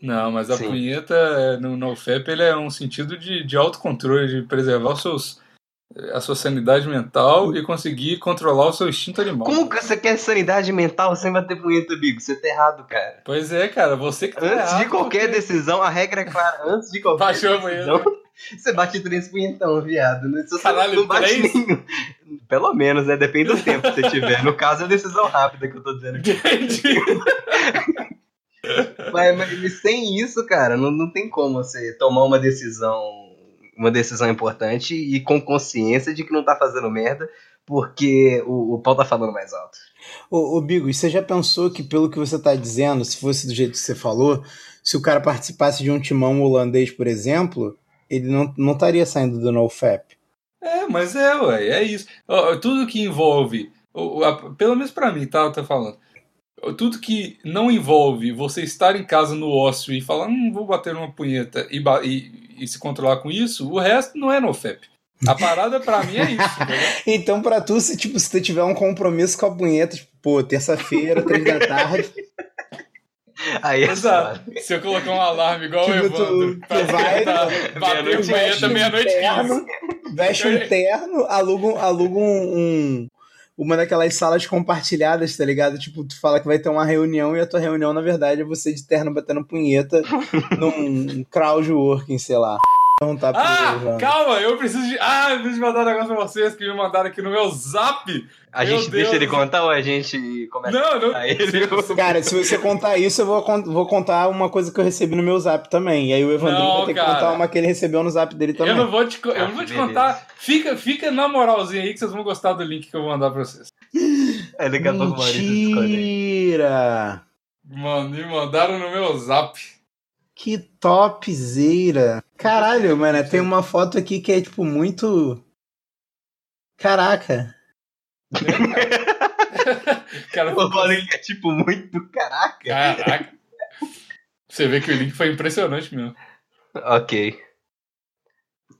Speaker 1: Não, mas a
Speaker 2: Sim.
Speaker 1: punheta é, no NoFap ele é um sentido de, de autocontrole, de preservar os seus, a sua sanidade mental e conseguir controlar o seu instinto animal.
Speaker 2: Como que você quer sanidade mental sem bater punheta, Bigo? Você tá errado, cara.
Speaker 1: Pois é, cara, você que tá
Speaker 2: Antes
Speaker 1: errado,
Speaker 2: de qualquer
Speaker 1: porque-
Speaker 2: decisão, a regra é clara. Antes de qualquer
Speaker 1: Baixou a
Speaker 2: decisão, *laughs* Você bate três punhetão, viado. Né? Você
Speaker 1: Caralho,
Speaker 2: não bate
Speaker 1: três?
Speaker 2: nenhum. Pelo menos, né? Depende do tempo que você tiver. No caso, é decisão rápida que eu tô dizendo aqui. *laughs*
Speaker 1: Entendi. *laughs*
Speaker 2: Mas, mas sem isso, cara, não, não tem como você tomar uma decisão, uma decisão importante e com consciência de que não tá fazendo merda, porque o, o pau tá falando mais alto.
Speaker 3: Ô, ô Bigo, e você já pensou que, pelo que você tá dizendo, se fosse do jeito que você falou, se o cara participasse de um timão holandês, por exemplo, ele não, não estaria saindo do NoFap?
Speaker 1: É, mas é, ué, é isso. Tudo que envolve, pelo menos pra mim, tá? Eu tô falando. Tudo que não envolve você estar em casa no ócio e falar, hum, vou bater uma punheta e, e- e se controlar com isso, o resto não é no FEP. A parada pra mim é isso? *laughs*
Speaker 3: Então, pra tu, se, tipo, se tu tiver um compromisso com a punheta, tipo, pô, terça-feira, três da tarde, *laughs*
Speaker 2: Aí é
Speaker 1: Exato. Se eu colocar um alarme igual o
Speaker 3: Tipo, tu-
Speaker 1: Evandro,
Speaker 3: tu
Speaker 1: pra
Speaker 3: vai,
Speaker 1: tentar bater
Speaker 2: meia-noite,
Speaker 1: punheta meia-noite e
Speaker 3: terno,
Speaker 1: 15.
Speaker 3: veste um terno, aluga, aluga um, um- uma daquelas salas compartilhadas, tá ligado? Tipo, tu fala que vai ter uma reunião e a tua reunião, na verdade, é você de terno batendo punheta *laughs* num crowdworking, sei lá. Perguntar pro
Speaker 1: Ah, calma, eu preciso de. Ah, eu preciso de mandar um negócio pra vocês que me mandaram aqui no meu zap.
Speaker 2: A
Speaker 1: Meu
Speaker 2: gente
Speaker 1: Deus.
Speaker 2: deixa ele contar ou a gente começa
Speaker 1: Não, não.
Speaker 2: a ele?
Speaker 3: Cara, se você contar isso, eu vou, vou contar uma coisa que eu recebi no meu zap também. E aí o Evandrinho
Speaker 1: Não,
Speaker 3: vai ter que
Speaker 1: cara.
Speaker 3: contar uma que ele recebeu no zap dele também.
Speaker 1: Eu não vou te, eu
Speaker 2: Ah,
Speaker 1: não vou te contar. Fica, fica na moralzinha aí que vocês vão gostar do link que eu vou mandar pra vocês.
Speaker 2: É, daqui a pouco.
Speaker 3: Mentira!
Speaker 1: Mano, me mandaram no meu zap.
Speaker 3: Que topzera! Caralho, mano, tem uma foto aqui que é, tipo, muito... Caraca! *laughs*
Speaker 1: Cara,
Speaker 2: O Maurício é tipo muito caraca.
Speaker 1: Caraca. Você vê que o link foi impressionante mesmo.
Speaker 2: Ok.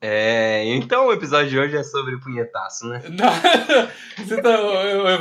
Speaker 2: É, então o episódio de hoje é sobre punhetaço, né? *laughs*
Speaker 1: Não, você tá,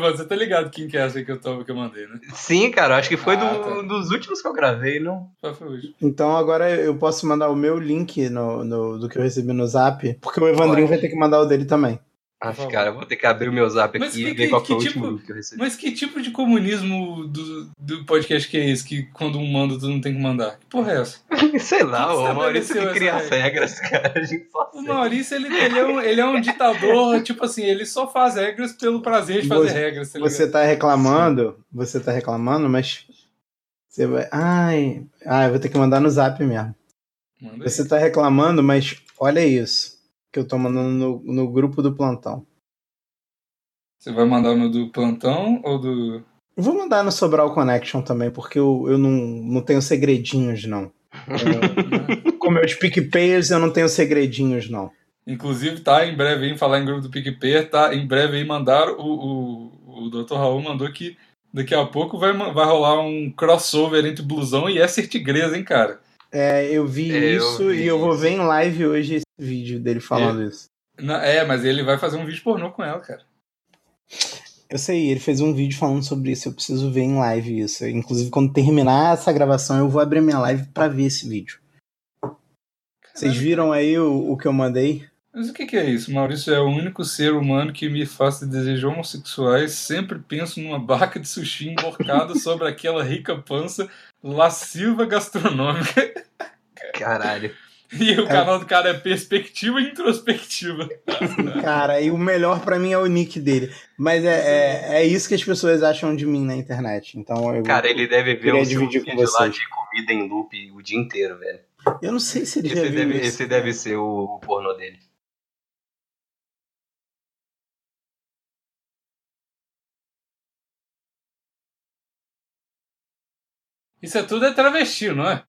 Speaker 1: você tá ligado quem que é essa que eu, tô, que eu mandei, né?
Speaker 2: Sim, cara, eu acho que foi
Speaker 1: Ah,
Speaker 2: do-
Speaker 1: tá.
Speaker 2: dos últimos que eu gravei, não?
Speaker 1: Só foi hoje.
Speaker 3: Então agora eu posso mandar o meu link no, no- do que eu recebi no zap, porque o Evandrinho vai ter que mandar o dele também.
Speaker 2: Acho, cara, eu vou ter que abrir o meu zap
Speaker 1: Mas
Speaker 2: aqui
Speaker 1: que-
Speaker 2: e ver
Speaker 1: que-
Speaker 2: qual foi
Speaker 1: que
Speaker 2: o
Speaker 1: tipo-
Speaker 2: último que eu recebi.
Speaker 1: Mas que tipo de comunismo do, do podcast que é esse? Que quando um manda, tu não tem que mandar? Que porra é essa? *laughs*
Speaker 2: Sei lá, o
Speaker 1: você
Speaker 2: Maurício que cria as regras, *laughs* cara. A gente só
Speaker 1: O. Maurício, ele, ele, é um, ele é um ditador, *laughs* tipo assim, ele só faz regras pelo prazer de fazer
Speaker 3: Você-
Speaker 1: regras, tá?
Speaker 3: Você tá reclamando, você tá reclamando, mas você vai. Ai, ai, eu vou ter que mandar no zap mesmo.
Speaker 1: Manda aí.
Speaker 3: Você tá reclamando, mas olha isso que eu tô mandando no, no grupo do plantão.
Speaker 1: Você vai mandar no do plantão ou do.
Speaker 3: Vou mandar no Sobral Connection também, porque eu, eu não, não tenho segredinhos, não. Eu- Com meus PicPayers eu não tenho segredinhos, não.
Speaker 1: Inclusive, tá em breve aí, falar em grupo do PicPay, tá em breve aí mandar o, o, o Dr. Raul mandou que daqui a pouco vai, vai rolar um crossover entre blusão e Esser Tigresa, hein, cara?
Speaker 3: É, eu vi
Speaker 2: É, eu
Speaker 3: isso
Speaker 2: vi
Speaker 3: e eu vou ver em live hoje esse vídeo dele falando isso.
Speaker 1: Na- é, mas ele vai fazer um vídeo pornô com ela, cara.
Speaker 3: Eu sei, ele fez um vídeo falando sobre isso, eu preciso ver em live isso. Inclusive, quando terminar essa gravação, eu vou abrir minha live pra ver esse vídeo. Vocês
Speaker 1: Caralho.
Speaker 3: viram aí o, o que eu mandei?
Speaker 1: Mas o que, que é isso? Maurício é o único ser humano que me faz desejar homossexuais. Sempre penso numa barca de sushi emborcada *laughs* sobre aquela rica pança lasciva gastronômica.
Speaker 2: Caralho. *laughs*
Speaker 1: E o canal do cara é Perspectiva e Introspectiva. *laughs*
Speaker 3: Cara, e o melhor pra mim é o nick dele. Mas é, é, é isso que as pessoas acham de mim na internet. Então eu,
Speaker 2: Cara, ele deve ver o seu
Speaker 3: dividir com
Speaker 2: vídeo lá
Speaker 3: vocês.
Speaker 2: de comida em loop o dia inteiro, velho.
Speaker 3: eu não sei se ele já
Speaker 2: Esse
Speaker 3: viu
Speaker 2: deve,
Speaker 3: isso.
Speaker 2: esse deve ser o, o pornô dele.
Speaker 1: Isso é tudo é travesti, não é?